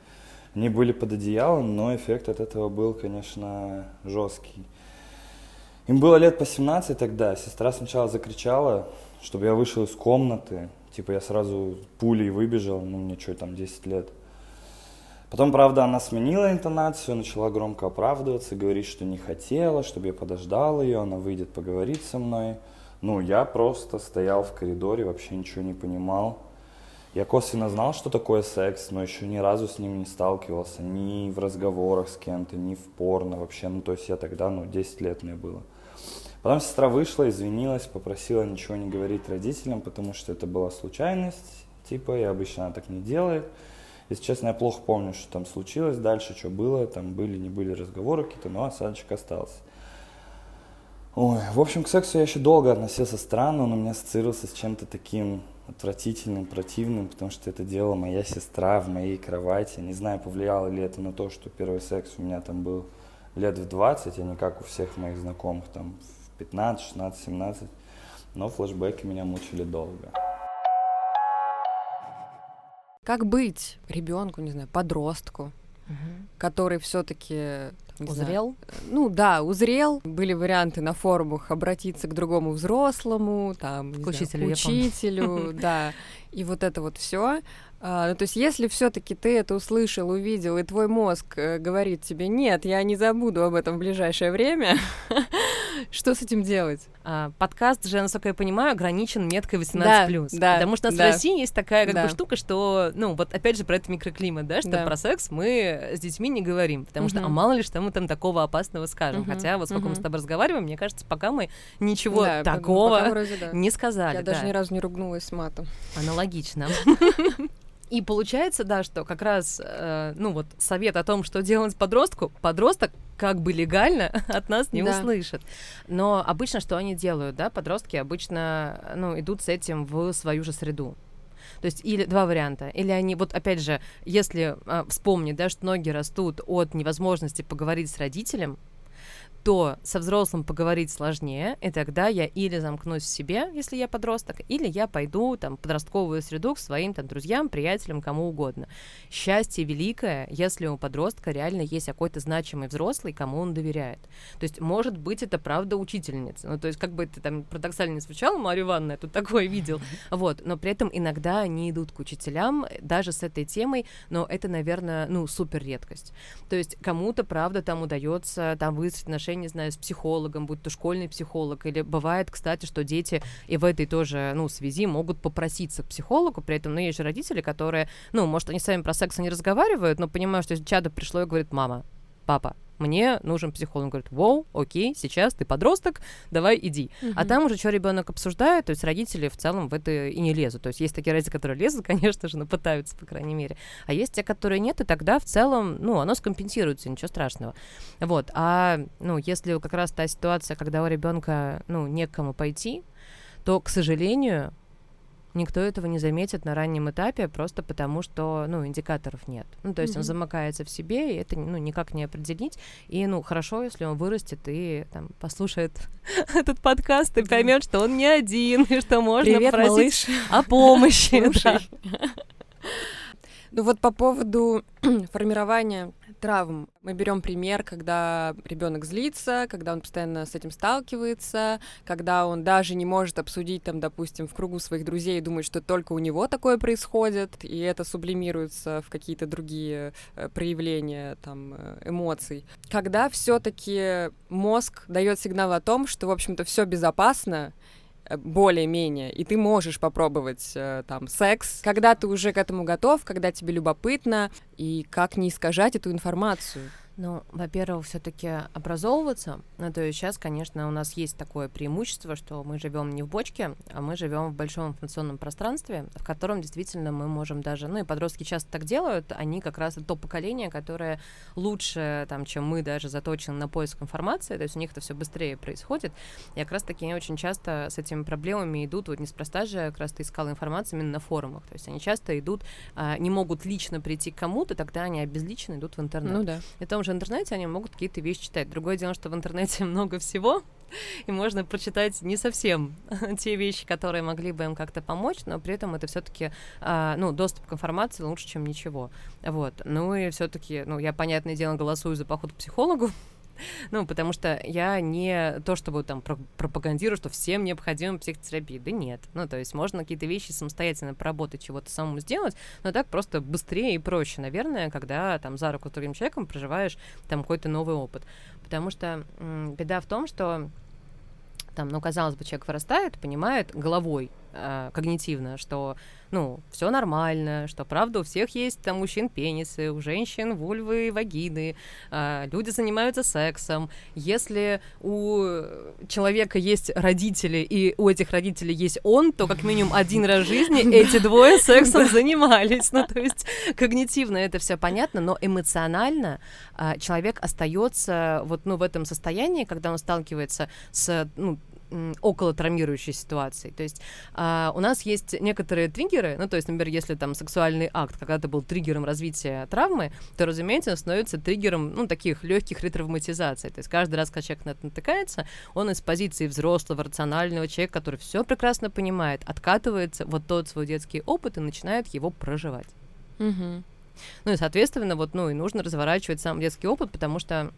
Они были под одеялом, но эффект от этого был, конечно, жесткий. Им было лет по 17 тогда. Сестра сначала закричала, чтобы я вышел из комнаты. Типа я сразу пулей выбежал, ну мне что, там 10 лет. Потом, правда, она сменила интонацию, начала громко оправдываться, говорить, что не хотела, чтобы я подождал ее, она выйдет поговорить со мной. Ну, я просто стоял в коридоре, вообще ничего не понимал. Я косвенно знал, что такое секс, но еще ни разу с ним не сталкивался, ни в разговорах с кем-то, ни в порно вообще. Ну, то есть я тогда, ну, 10 лет мне было. Потом сестра вышла, извинилась, попросила ничего не говорить родителям, потому что это была случайность, типа, и обычно она так не делает. Если честно, я плохо помню, что там случилось дальше, что было, там были, не были разговоры какие-то, но осадочек остался. Ой, в общем, к сексу я еще долго относился странно, он у меня ассоциировался с чем-то таким отвратительным, противным, потому что это делала моя сестра в моей кровати. Не знаю, повлияло ли это на то, что первый секс у меня там был лет в 20, а не как у всех моих знакомых там в 15, 16, 17. Но флешбеки меня мучили долго. Как быть ребенку, не знаю, подростку, который все-таки Узрел? Ну да, узрел. Были варианты на форумах обратиться к другому взрослому, там, К знаю, учителю, к учителю, (laughs) да. И вот это вот все. ну, то есть, если все-таки ты это услышал, увидел, и твой мозг э, говорит тебе, нет, я не забуду об этом в ближайшее время, (laughs) что с этим делать? А, подкаст же, насколько я понимаю, ограничен меткой 18+. Да, да, потому что у нас да. в России есть такая как Да. бы штука, что, ну, вот опять же про это микроклимат, да, что Да. про секс мы с детьми не говорим, потому что, а Мгм. мало ли, что мы там такого опасного скажем. Мгм, Хотя вот сколько мы мгм. с тобой разговариваем, мне кажется, пока мы ничего Да, такого пока вроде да. не сказали. Я да. даже ни разу не ругнулась матом. Аналогично. (laughs) И получается, да, что как раз, э, ну вот, совет о том, что делать подростку, подросток как бы легально (laughs) от нас не Да. услышит. Но обычно что они делают, да, подростки обычно, ну, идут с этим в свою же среду. То есть или два варианта. Или они, вот опять же, если а, вспомнить, да, что ноги растут от невозможности поговорить с родителем, то со взрослым поговорить сложнее, и тогда я или замкнусь в себе, если я подросток, или я пойду там в подростковую среду к своим там друзьям, приятелям, кому угодно. Счастье великое, если у подростка реально есть какой-то значимый взрослый, кому он доверяет. То есть, может быть, это правда учительница. Ну, то есть, как бы это там парадоксально не звучало, Марья Ивановна, я тут такое видел. (laughs) Вот, но при этом иногда они идут к учителям даже с этой темой, но это, наверное, ну, супер редкость. То есть, кому-то, правда, там удается там выстроить отношения не знаю, с психологом, будь то школьный психолог, или бывает, кстати, что дети и в этой тоже, ну, связи могут попроситься к психологу, при этом, ну, есть же родители, которые, ну, может, они сами про секс не разговаривают, но понимают, что если чадо пришло и говорит, мама, папа, мне нужен психолог. Он говорит, воу, окей, сейчас ты подросток, давай иди. Uh-huh. А там уже что ребенок обсуждает, то есть родители в целом в это и не лезут. То есть есть такие родители, которые лезут, конечно же, но пытаются, по крайней мере. А есть те, которые нет, и тогда в целом, ну, оно скомпенсируется, ничего страшного. Вот. А, ну, если как раз та ситуация, когда у ребенка, ну, некому пойти, то, к сожалению, никто этого не заметит на раннем этапе просто потому, что, ну, индикаторов нет. Ну, то есть mm-hmm. он замыкается в себе, и это, ну, никак не определить. И, ну, хорошо, если он вырастет и там послушает (laughs) этот подкаст и поймет, что он не один, (laughs) и что можно Привет, просить малыш. о помощи. (laughs) Ну вот по поводу (clears throat) формирования травм. Мы берем пример, когда ребенок злится, когда он постоянно с этим сталкивается, когда он даже не может обсудить, там, допустим, в кругу своих друзей и думает, что только у него такое происходит, и это сублимируется в какие-то другие э, проявления там, э, эмоций. Когда все-таки мозг дает сигнал о том, что, в общем-то, все безопасно, более-менее, и ты можешь попробовать э, там секс, когда ты уже к этому готов, когда тебе любопытно, и как не искажать эту информацию. Ну, во-первых, все-таки образовываться. Ну, то есть сейчас, конечно, у нас есть такое преимущество, что мы живем не в бочке, а мы живем в большом информационном пространстве, в котором действительно мы можем даже, ну и подростки часто так делают, они как раз то поколение, которое лучше, там, чем мы, даже заточено на поиск информации, то есть у них это все быстрее происходит. И как раз таки они очень часто с этими проблемами идут, вот неспроста же как раз ты искала информацию именно на форумах, то есть они часто идут, а, не могут лично прийти к кому-то, тогда они обезлично идут в интернет. Ну да. И том же интернете они могут какие-то вещи читать. Другое дело, что в интернете (laughs) много всего, и можно прочитать не совсем (laughs) те вещи, которые могли бы им как-то помочь, но при этом это все-таки, а, ну, доступ к информации лучше, чем ничего. Вот. Ну и все-таки, ну, я, понятное дело, голосую за поход к психологу, (laughs) (laughs) ну, потому что я не то, чтобы там пропагандирую, что всем необходима психотерапия. Да нет. Ну, то есть можно какие-то вещи самостоятельно поработать, чего-то самому сделать, но так просто быстрее и проще, наверное, когда там за руку с другим человеком проживаешь там какой-то новый опыт. Потому что м- беда в том, что там, ну, казалось бы, человек вырастает, понимает головой, э, когнитивно, что, ну, все нормально, что, правда, у всех есть там мужчин пенисы, у женщин вульвы, вагины, э, люди занимаются сексом. Если у человека есть родители, и у этих родителей есть он, то как минимум один раз в жизни (laughs) эти двое сексом занимались. Ну, то есть когнитивно это все понятно, но эмоционально э, человек остается вот, ну, в этом состоянии, когда он сталкивается с, ну, около травмирующей ситуации. То есть а, у нас есть некоторые триггеры, ну, то есть, например, если там сексуальный акт когда-то был триггером развития травмы, то, разумеется, он становится триггером, ну, таких легких ретравматизаций. То есть каждый раз, когда человек на это натыкается, он из позиции взрослого, рационального человека, который все прекрасно понимает, откатывается вот тот свой детский опыт и начинает его проживать. Угу. Ну и, соответственно, вот, ну, и нужно разворачивать сам детский опыт, потому что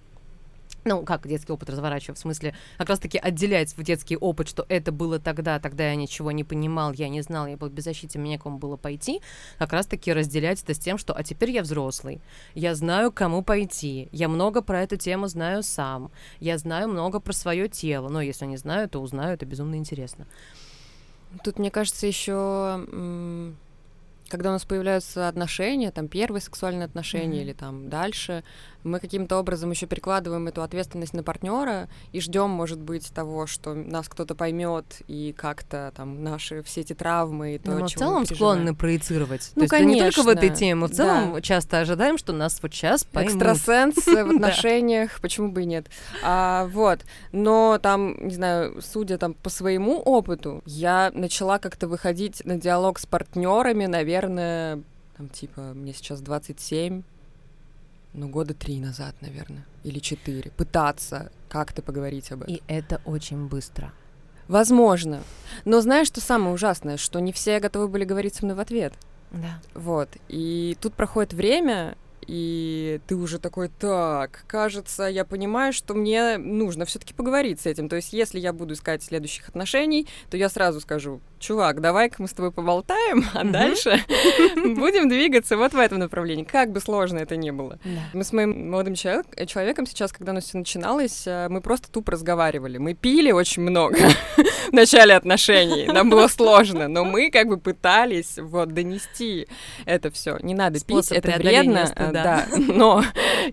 ну, как детский опыт разворачивать, в смысле, как раз-таки отделять свой детский опыт, что это было тогда, тогда я ничего не понимал, я не знал, я был беззащитен, мне кому было пойти, как раз-таки разделять это с тем, что, а теперь я взрослый, я знаю, кому пойти, я много про эту тему знаю сам, я знаю много про свое тело, но если не знаю, то узнаю, это безумно интересно. Тут, мне кажется, еще когда у нас появляются отношения, там первые сексуальные отношения mm-hmm. или там дальше, мы каким-то образом еще перекладываем эту ответственность на партнера и ждем, может быть, того, что нас кто-то поймет и как-то там наши все эти травмы и то, Но мы в целом склонны проецировать. Ну, то есть конечно. не только в этой теме, мы в целом да. часто ожидаем, что нас вот сейчас поймут. Экстрасенс в (laughs) отношениях, почему бы и нет. А, вот. Но там, не знаю, судя там по своему опыту, я начала как-то выходить на диалог с партнерами, наверное, там типа мне сейчас 27, ну, года три назад, наверное, или четыре, пытаться как-то поговорить об этом. И это очень быстро. Возможно. Но знаешь, что самое ужасное, что не все готовы были говорить со мной в ответ. Да. Вот. И тут проходит время, и ты уже такой, так, кажется, я понимаю, что мне нужно все-таки поговорить с этим. То есть, если я буду искать следующих отношений, то я сразу скажу, чувак, давай-ка мы с тобой поболтаем, а дальше (laughs) будем двигаться вот в этом направлении, как бы сложно это ни было. Мы с моим молодым человеком сейчас, когда нас все начиналось, э, мы просто тупо разговаривали. Мы пили очень много (laughs) в начале отношений, нам было сложно, но мы как бы пытались вот донести это все. Не надо пить, это вредно, э, да, (laughs) но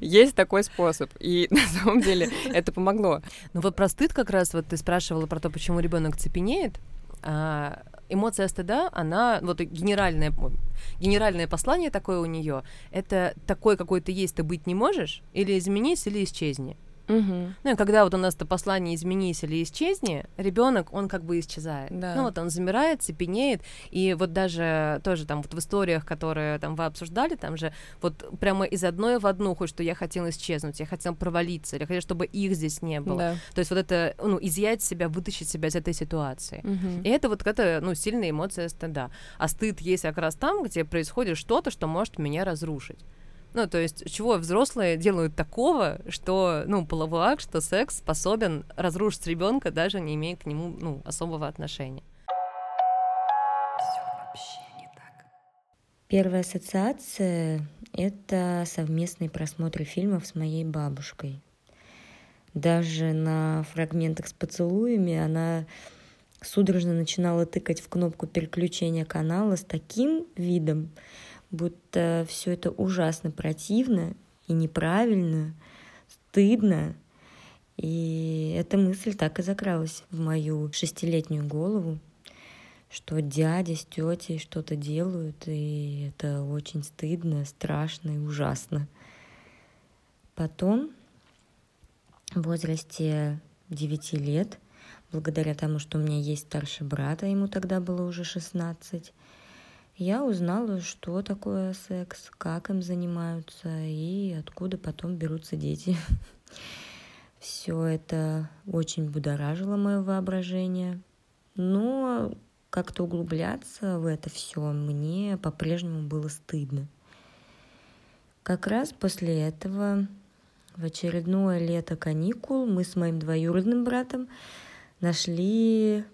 есть такой способ, и (laughs) на самом деле это помогло. Ну вот про стыд как раз, вот ты спрашивала про то, почему ребенок цепенеет, а, эмоция стыда, она, вот генеральное, генеральное послание такое у нее, это такой, какой ты есть, ты быть не можешь, или изменись, или исчезни. Угу. Ну и когда вот у нас это послание изменись или исчезни, ребенок, он как бы исчезает. Да. Ну вот он замирает, цепенеет, и вот даже тоже там вот в историях, которые там вы обсуждали, там же вот прямо из одной в одну, хоть что я хотела исчезнуть, я хотела провалиться, или я хотела, чтобы их здесь не было. Да. То есть вот это, ну, изъять себя, вытащить себя из этой ситуации. Угу. И это вот какая-то, ну, сильная эмоция стыда. А стыд есть как раз там, где происходит что-то, что может меня разрушить. Ну, то есть, чего взрослые делают такого, что, ну, половой акт, что секс способен разрушить ребенка, даже не имея к нему, ну, особого отношения. Первая ассоциация — это совместный просмотр фильмов с моей бабушкой. Даже на фрагментах с поцелуями она судорожно начинала тыкать в кнопку переключения канала с таким видом, будто все это ужасно противно и неправильно, стыдно. И эта мысль так и закралась в мою шестилетнюю голову, что дядя с тетей что-то делают, и это очень стыдно, страшно и ужасно. Потом, в возрасте 9 лет, благодаря тому, что у меня есть старший брат, а ему тогда было уже 16, я узнала, что такое секс, как им занимаются и откуда потом берутся дети. (laughs) Все это очень будоражило мое воображение. Но как-то углубляться в это все мне по-прежнему было стыдно. Как раз после этого в очередное лето каникул мы с моим двоюродным братом нашли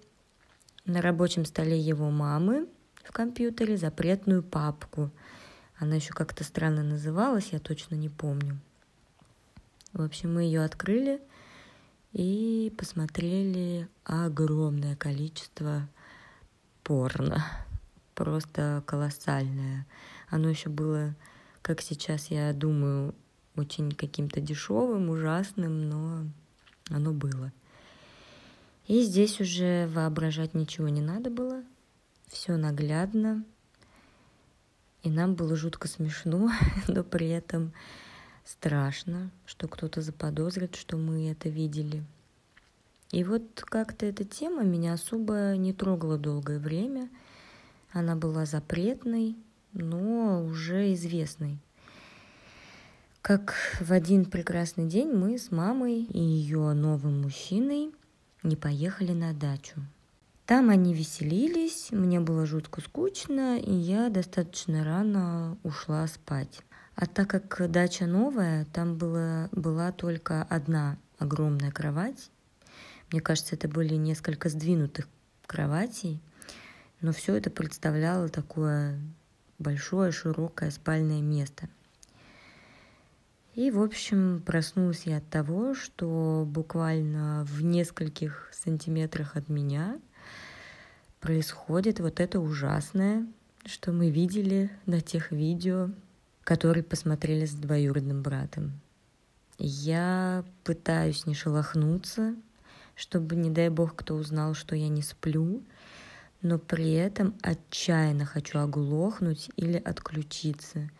на рабочем столе его мамы в компьютере запретную папку. Она еще как-то странно называлась, я точно не помню. В общем, мы ее открыли и посмотрели огромное количество порно. (laughs) Просто колоссальное. Оно еще было, как сейчас я думаю, очень каким-то дешевым, ужасным, но оно было. И здесь уже воображать ничего не надо было все наглядно, и нам было жутко смешно, (laughs) но при этом страшно, что кто-то заподозрит, что мы это видели. И вот как-то эта тема меня особо не трогала долгое время. Она была запретной, но уже известной. Как в один прекрасный день мы с мамой и ее новым мужчиной не поехали на дачу. Там они веселились, мне было жутко скучно, и я достаточно рано ушла спать. А так как дача новая, там было, была только одна огромная кровать. Мне кажется, это были несколько сдвинутых кроватей, но все это представляло такое большое, широкое спальное место. И, в общем, проснулась я от того, что буквально в нескольких сантиметрах от меня – происходит вот это ужасное, что мы видели на тех видео, которые посмотрели с двоюродным братом. Я пытаюсь не шелохнуться, чтобы, не дай бог, кто узнал, что я не сплю, но при этом отчаянно хочу оглохнуть или отключиться.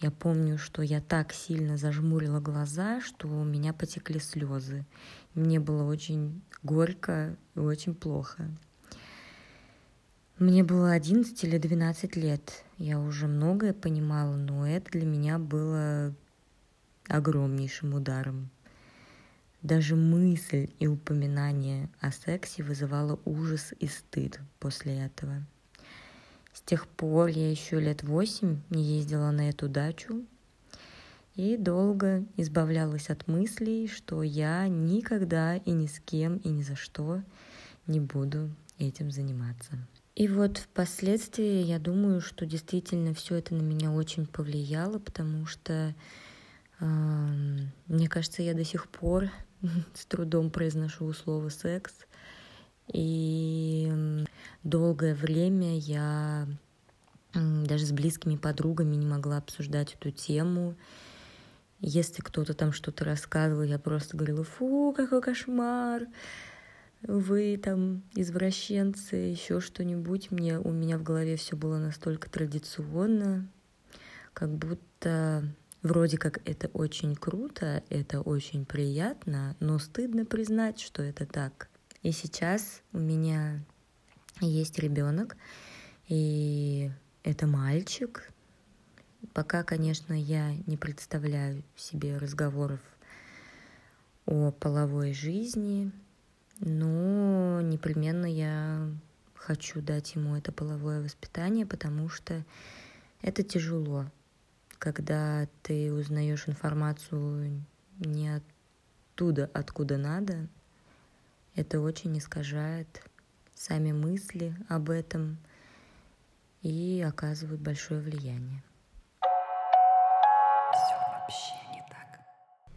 Я помню, что я так сильно зажмурила глаза, что у меня потекли слезы. Мне было очень горько и очень плохо. Мне было 11 или 12 лет. Я уже многое понимала, но это для меня было огромнейшим ударом. Даже мысль и упоминание о сексе вызывало ужас и стыд после этого. С тех пор я еще лет восемь не ездила на эту дачу. И долго избавлялась от мыслей, что я никогда и ни с кем и ни за что не буду этим заниматься. И вот впоследствии я думаю, что действительно все это на меня очень повлияло, потому что э, мне кажется, я до сих пор (laughs) с трудом произношу слово секс. И долгое время я даже с близкими подругами не могла обсуждать эту тему. Если кто-то там что-то рассказывал, я просто говорила, фу, какой кошмар, вы там извращенцы, еще что-нибудь. Мне, у меня в голове все было настолько традиционно, как будто вроде как это очень круто, это очень приятно, но стыдно признать, что это так. И сейчас у меня есть ребенок, и это мальчик, Пока, конечно, я не представляю себе разговоров о половой жизни, но непременно я хочу дать ему это половое воспитание, потому что это тяжело, когда ты узнаешь информацию не оттуда, откуда надо. Это очень искажает сами мысли об этом и оказывает большое влияние.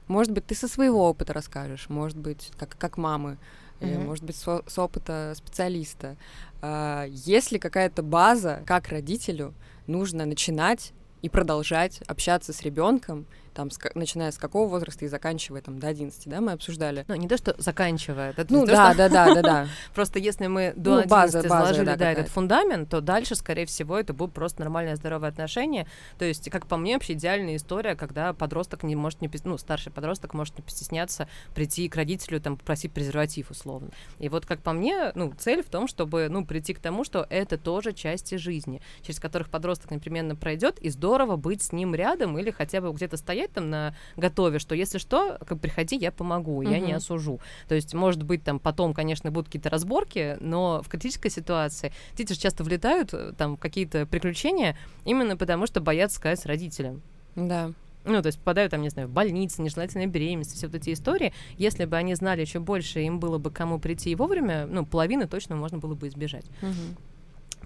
Может быть, ты со своего опыта расскажешь, может быть, как, как мамы, mm-hmm. или, может быть, со, с опыта специалиста. А, есть ли какая-то база, как родителю нужно начинать и продолжать общаться с ребенком там, с, начиная с какого возраста и заканчивая там до 11, да, мы обсуждали. Ну, не то, что заканчивая, это ну, да, да, да, да, да. (laughs) Просто если мы до ну, 11 база, заложили, база, да, да этот фундамент, то дальше, скорее всего, это будут просто нормальное здоровое отношение. То есть, как по мне, вообще идеальная история, когда подросток не может не, ну, старший подросток может не постесняться прийти к родителю, там, попросить презерватив, условно. И вот, как по мне, ну, цель в том, чтобы, ну, прийти к тому, что это тоже части жизни, через которых подросток непременно пройдет, и здорово быть с ним рядом или хотя бы где-то стоять стоять там на готове, что если что, как приходи, я помогу, я не осужу. То есть, может быть, там потом, конечно, будут какие-то разборки, но в критической ситуации дети же часто влетают э, там в какие-то приключения именно потому, что боятся сказать родителям. Да. Ну, то есть попадают там, не знаю, в больницы, нежелательная беременность, все вот эти истории. Если бы они знали еще больше, им было бы кому прийти вовремя, ну, половины точно можно было бы избежать. Угу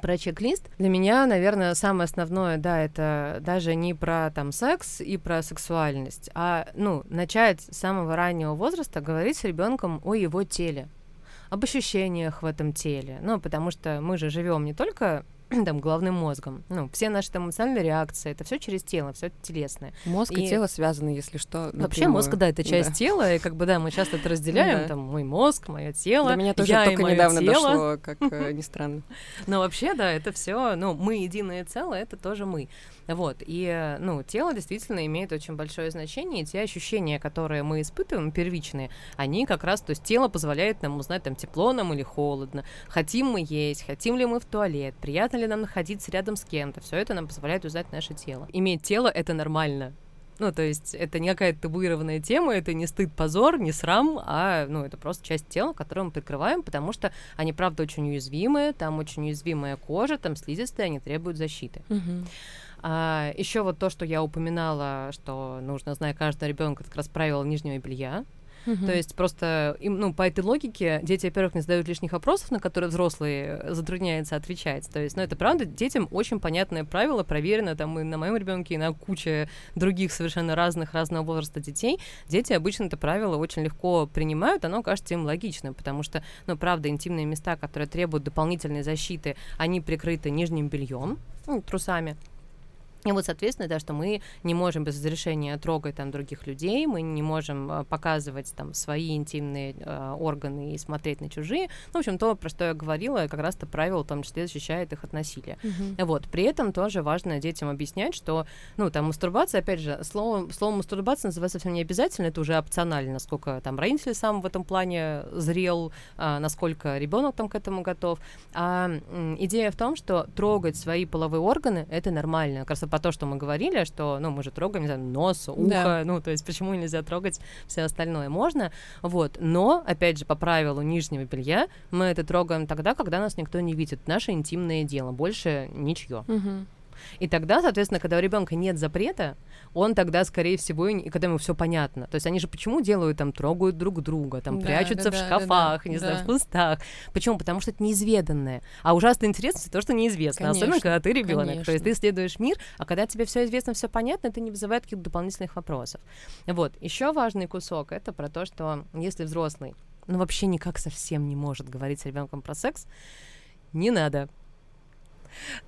про чек-лист. Для меня, наверное, самое основное, да, это даже не про там секс и про сексуальность, а, ну, начать с самого раннего возраста говорить с ребенком о его теле об ощущениях в этом теле. Ну, потому что мы же живем не только (clears throat) там, головным мозгом. Ну, все наши там эмоциональные реакции, это все через тело, все телесное. Мозг и, и тело связаны, если что. Напрямую. Вообще мозг, да, это часть да. тела, и как бы, да, мы часто это разделяем, да. там, мой мозг, мое тело. До меня тоже я только недавно тело. дошло, как э, (laughs) ни странно. Но вообще, да, это все, ну, мы единое целое, это тоже мы. Вот, и, ну, тело действительно имеет очень большое значение, и те ощущения, которые мы испытываем, первичные, они как раз, то есть тело позволяет нам узнать, там, тепло нам или холодно, хотим мы есть, хотим ли мы в туалет, приятно ли нам находиться рядом с кем-то, все это нам позволяет узнать наше тело. Иметь тело — это нормально, ну, то есть это не какая-то табуированная тема, это не стыд, позор, не срам, а, ну, это просто часть тела, которую мы прикрываем, потому что они, правда, очень уязвимые, там очень уязвимая кожа, там слизистые, они требуют защиты. Uh-huh. А, еще вот то, что я упоминала, что нужно знать каждого ребенка, как раз правило нижнего белья. Uh-huh. То есть просто, им, ну, по этой логике дети, во-первых, не задают лишних вопросов, на которые взрослые затрудняются отвечать. То есть, ну, это правда, детям очень понятное правило, проверено там и на моем ребенке, и на куче других совершенно разных, разного возраста детей. Дети обычно это правило очень легко принимают, оно кажется им логичным, потому что, ну, правда, интимные места, которые требуют дополнительной защиты, они прикрыты нижним бельем, ну, трусами. И вот, соответственно, да, что мы не можем без разрешения трогать там других людей, мы не можем э, показывать там свои интимные э, органы и смотреть на чужие. Ну, в общем, то, про что я говорила, как раз-то правило в том числе защищает их от насилия. Uh-huh. Вот. При этом тоже важно детям объяснять, что, ну, там, мастурбация, опять же, слово, слово мастурбация называется совсем не обязательно, это уже опционально, насколько там родитель сам в этом плане зрел, а, насколько ребенок там к этому готов. А м, идея в том, что трогать свои половые органы — это нормально. Как раз по то, что мы говорили, что, ну, мы же трогаем, не знаю, нос, ухо, да. ну, то есть почему нельзя трогать все остальное? Можно, вот, но, опять же, по правилу нижнего белья мы это трогаем тогда, когда нас никто не видит. Наше интимное дело, больше ничье. Угу. И тогда, соответственно, когда у ребенка нет запрета, он тогда, скорее всего, и когда ему все понятно. То есть они же почему делают там, трогают друг друга, там, Да, прячутся да, в да, шкафах, да, не знаю, да. в кустах. Почему? Потому что это неизведанное. А ужасно интересно всё то, что неизвестно. Особенно, Конечно, когда ты ребенок. То есть ты исследуешь мир, а когда тебе все известно, все понятно, это не вызывает каких-то дополнительных вопросов. Вот. Еще важный кусок это про то, что если взрослый, ну вообще никак совсем не может говорить с ребенком про секс, не надо.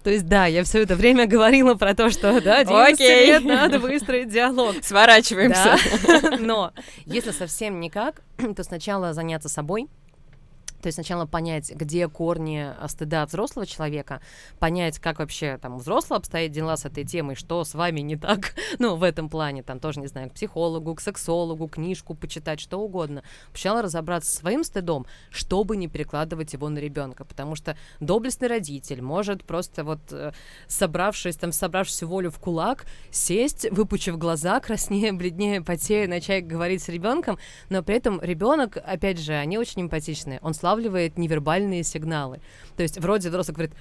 То есть, да, я все это время говорила про то, что, да, 11 Окей. лет надо выстроить диалог. Сворачиваемся. Да. (laughs) Но если совсем никак, (clears throat) то сначала заняться собой, то есть сначала понять, где корни а, стыда взрослого человека, понять, как вообще там у взрослого обстоят дела с этой темой, что с вами не так, (laughs) ну, в этом плане, там тоже, не знаю, к психологу, к сексологу, книжку почитать, что угодно. Сначала разобраться со своим стыдом, чтобы не перекладывать его на ребенка, потому что доблестный родитель может просто вот, э, собравшись, там, собравшись волю в кулак, сесть, выпучив глаза, (laughs) краснее, бледнее, потея, начать говорить с ребенком, но при этом ребенок, опять же, они очень эмпатичные, он славливает невербальные сигналы. То есть вроде взрослый говорит,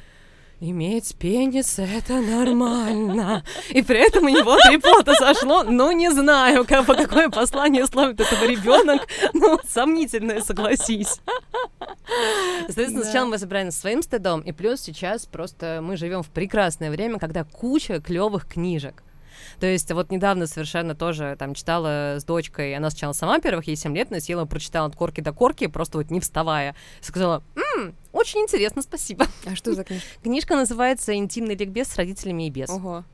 Иметь пенис это нормально. И при этом у него три пота сошло. Ну, не знаю, как, по какое послание словит этого ребенок. Ну, сомнительное, согласись. Соответственно, Да. сначала мы собираем со своим стыдом, и плюс сейчас просто мы живем в прекрасное время, когда куча клевых книжек. То есть вот недавно совершенно тоже там читала с дочкой, она сначала сама, первых ей 7 лет, но села, прочитала от корки до корки, просто вот не вставая. Сказала, «М, очень интересно, спасибо. А что за книжка? Книжка называется «Интимный ликбез с родителями и без». Ого.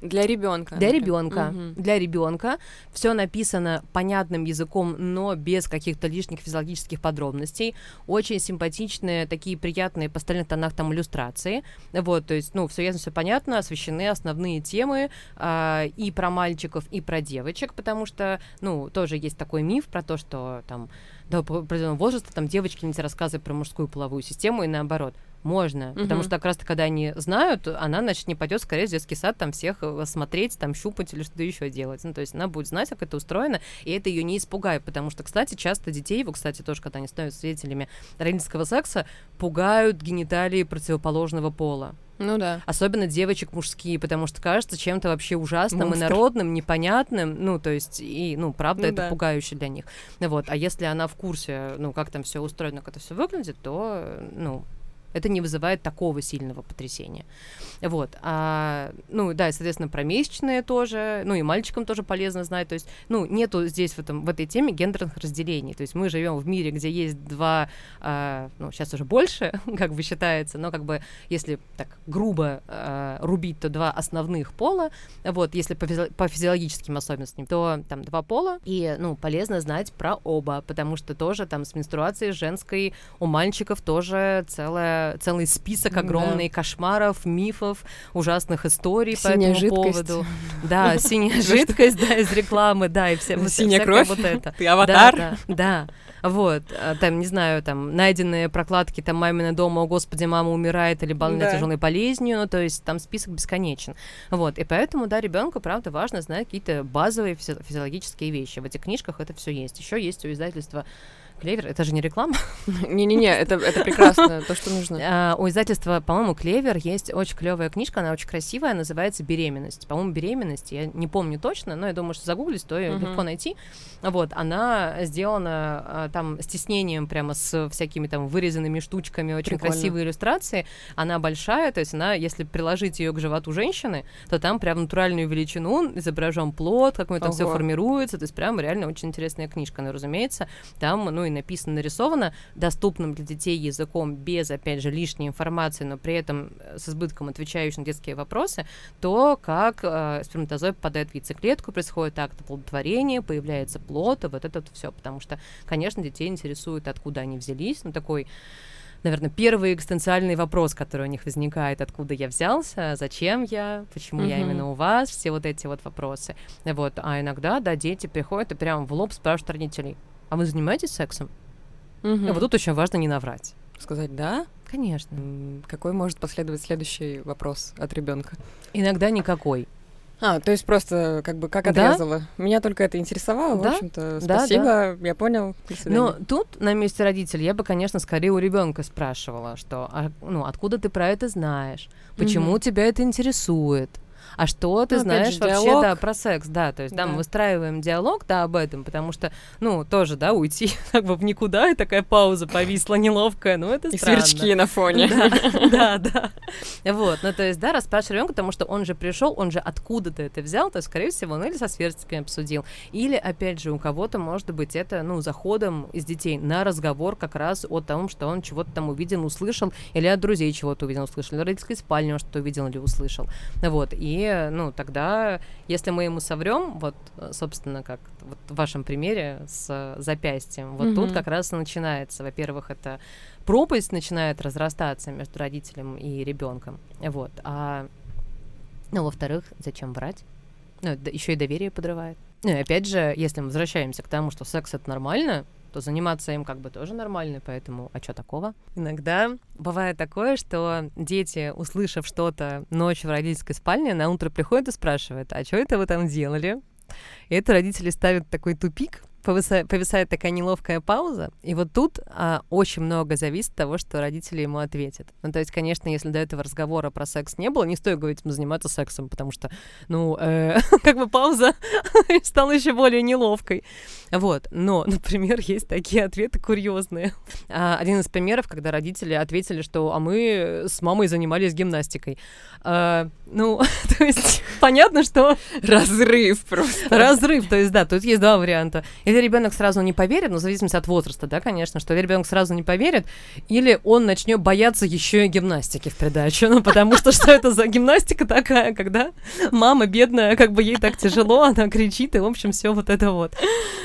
Для ребенка. Для ребенка. Мгм. Для ребенка. Все написано понятным языком, но без каких-то лишних физиологических подробностей. Очень симпатичные, такие приятные по остальных тонах там иллюстрации. Вот, то есть, ну, все ясно, все понятно, освещены основные темы а, и про мальчиков, и про девочек, потому что, ну, тоже есть такой миф про то, что там до определенного возраста там девочки не рассказывают про мужскую половую систему и наоборот. Можно, потому Мгм. что как раз-то, когда они знают, она, значит, не пойдет скорее в детский сад там всех э, смотреть, там щупать или что-то еще делать. Ну, то есть она будет знать, как это устроено, и это ее не испугает, потому что, кстати, часто детей, вот, кстати, тоже, когда они становятся свидетелями родительского секса, пугают гениталии противоположного пола. Ну да. Особенно девочек мужские, потому что кажется чем-то вообще ужасным Монстр. и народным, непонятным. Ну, то есть, и, ну, правда, Ну это да. пугающе для них. Вот. А если она в курсе, ну, как там все устроено, как это все выглядит, то, ну, это не вызывает такого сильного потрясения. Вот. А, ну, да, и, соответственно, про месячные тоже, ну, и мальчикам тоже полезно знать. То есть, ну, нету здесь в, этом, в этой теме гендерных разделений. То есть мы живем в мире, где есть два, а, ну, сейчас уже больше, (laughs) как бы считается, но как бы, если так грубо а, рубить, то два основных пола, вот, если по, физи- по физиологическим особенностям, то там два пола, и, ну, полезно знать про оба, потому что тоже там с менструацией женской у мальчиков тоже целая, целый список Да. огромный кошмаров, мифов, ужасных историй по Синяя этому жидкость. поводу. Да, синяя (laughs) жидкость, да, из рекламы, да, и все, Синяя кровь. вот это. (laughs) Ты аватар. Да, да, да. Вот, а, там, не знаю, там, найденные прокладки, там, мамина дома, о, господи, мама умирает или больна Да. тяжелой болезнью, ну, то есть там список бесконечен. Вот, и поэтому, да, ребенку, правда, важно знать какие-то базовые физи- физиологические вещи. В этих книжках это все есть. Еще есть у издательства Клевер, это же не реклама. (laughs) Не-не-не, это, это прекрасно, то, что нужно. (laughs) А, у издательства, по-моему, Клевер есть очень клевая книжка, она очень красивая, называется «Беременность». По-моему, «Беременность», я не помню точно, но я думаю, что загуглить, то ее легко найти. Вот, она сделана а, там с тиснением прямо с всякими там вырезанными штучками, очень красивые иллюстрации. Она большая, то есть она, если приложить ее к животу женщины, то там прям натуральную величину изображен плод, как он там все формируется, то есть прям реально очень интересная книжка. Но, разумеется, там, ну, и написано, нарисовано доступным для детей языком без, опять же, лишней информации, но при этом э, с избытком отвечающим на детские вопросы, то, как э, сперматозоид попадает в яйцеклетку, происходит акт оплодотворения, появляется плод, и вот это все. Потому что, конечно, детей интересует, откуда они взялись, ну, такой наверное, первый экзистенциальный вопрос, который у них возникает, откуда я взялся, зачем я, почему я Мгм. именно у вас, все вот эти вот вопросы. Вот. А иногда, да, дети приходят и прям в лоб спрашивают родителей, а вы занимаетесь сексом? Мгм. И вот тут очень важно не наврать. Сказать «да». Конечно. Какой может последовать следующий вопрос от ребенка? Иногда никакой. А, то есть просто как бы как Да. отрезала. Меня только это интересовало, в Да. общем-то. Да, Спасибо, я понял. Но тут на месте родителей я бы, конечно, скорее у ребенка спрашивала, что, а, ну, откуда ты про это знаешь, почему Мгм. тебя это интересует, а что ты Ну, знаешь же, вообще, диалог. да, про секс, да, то есть, да, мы Да. выстраиваем диалог, да, об этом, потому что, ну, тоже, да, уйти (laughs) как бы в никуда, и такая пауза повисла неловкая, ну, это И странно. сверчки на фоне. Да, (laughs) да. Вот, ну то есть, да, расспрашивай ребенка, потому что он же пришел, он же откуда-то это взял, то есть, скорее всего, он или со сверстниками обсудил, или, опять же, у кого-то, может быть, это, ну, заходом из детей на разговор как раз о том, что он чего-то там увидел, услышал, или от друзей чего-то увидел, услышал, или в родительской спальне он что-то увидел или услышал. Вот, и, ну, тогда, если мы ему соврем, вот, собственно, как вот в вашем примере с запястьем, вот тут Мгм. как раз и начинается, во-первых, это пропасть начинает разрастаться между родителем и ребенком. Вот. А ну, во-вторых, зачем врать? Ну, еще и доверие подрывает. Ну, и опять же, если мы возвращаемся к тому, что секс это нормально, то заниматься им как бы тоже нормально, поэтому а что такого? Иногда бывает такое, что дети, услышав что-то ночью в родительской спальне, на утро приходят и спрашивают, а что это вы там делали? И это родители ставят такой тупик, повиса- повисает такая неловкая пауза, и вот тут а, очень много зависит от того, что родители ему ответят. Ну, то есть, конечно, если до этого разговора про секс не было, не стоит говорить ему заниматься сексом, потому что, ну, э, (laughs) как бы пауза (laughs) стала еще более неловкой. Вот, но, (laughs) например, есть такие ответы курьезные. А, один из примеров, когда родители ответили, что «а мы с мамой занимались гимнастикой». А, ну, то есть, понятно, что Разрыв просто. Разрыв, то есть, да, тут есть два варианта. Или ребенок сразу не поверит, ну, в зависимости от возраста, да, конечно, что ребенок сразу не поверит, или он начнет бояться еще и гимнастики в придачу. Ну, потому что что это за гимнастика такая, когда мама бедная, как бы ей так тяжело, она кричит, и, в общем, все вот это вот.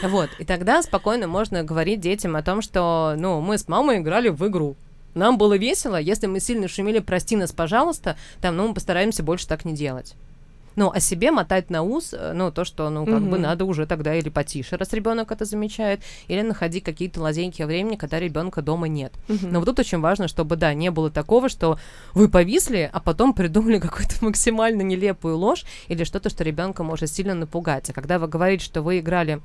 Вот. И тогда спокойно можно говорить детям о том, что, ну, мы с мамой играли в игру. Нам было весело, если мы сильно шумели, прости нас, пожалуйста, там, ну, мы постараемся больше так не делать. Ну, о себе мотать на ус, э, ну, то, что, ну, как бы Мгм. надо уже тогда или потише, раз ребенок это замечает, или находить какие-то лазейки времени, когда ребенка дома нет. Но вот тут очень важно, чтобы, да, не было такого, что вы повисли, а потом придумали (laughs) какую-то максимально нелепую ложь или что-то, что ребенка может сильно напугать. А когда вы говорите, что вы играли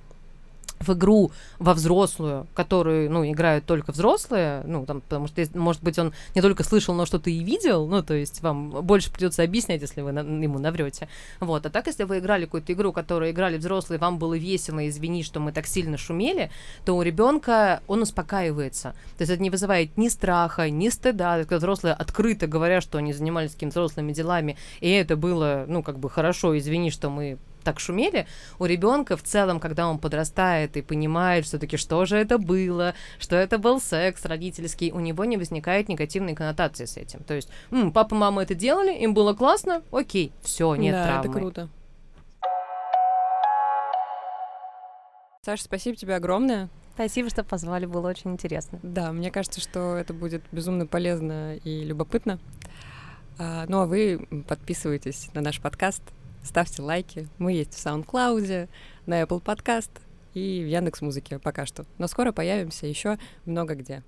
в игру во взрослую, которую, ну, играют только взрослые, ну, там, потому что, может быть, он не только слышал, но что-то и видел, ну, то есть вам больше придется объяснять, если вы на- ему наврете. Вот, а так, если вы играли какую-то игру, которую играли взрослые, вам было весело, извини, что мы так сильно шумели, то у ребенка он успокаивается. То есть это не вызывает ни страха, ни стыда, когда взрослые открыто говорят, что они занимались какими-то взрослыми делами, и это было, ну, как бы хорошо, извини, что мы так шумели, у ребенка в целом, когда он подрастает и понимает все-таки, что же это было, что это был секс родительский, у него не возникает негативной коннотации с этим. То есть, «М, папа, мама это делали, им было классно, окей, все, нет да, травмы. это круто. Саша, спасибо тебе огромное. Спасибо, что позвали, было очень интересно. Да, мне кажется, что это будет безумно полезно и любопытно. А, ну а вы подписывайтесь на наш подкаст, ставьте лайки. Мы есть в SoundCloud, на Apple Podcast и в Яндекс Музыке пока что. Но скоро появимся еще много где.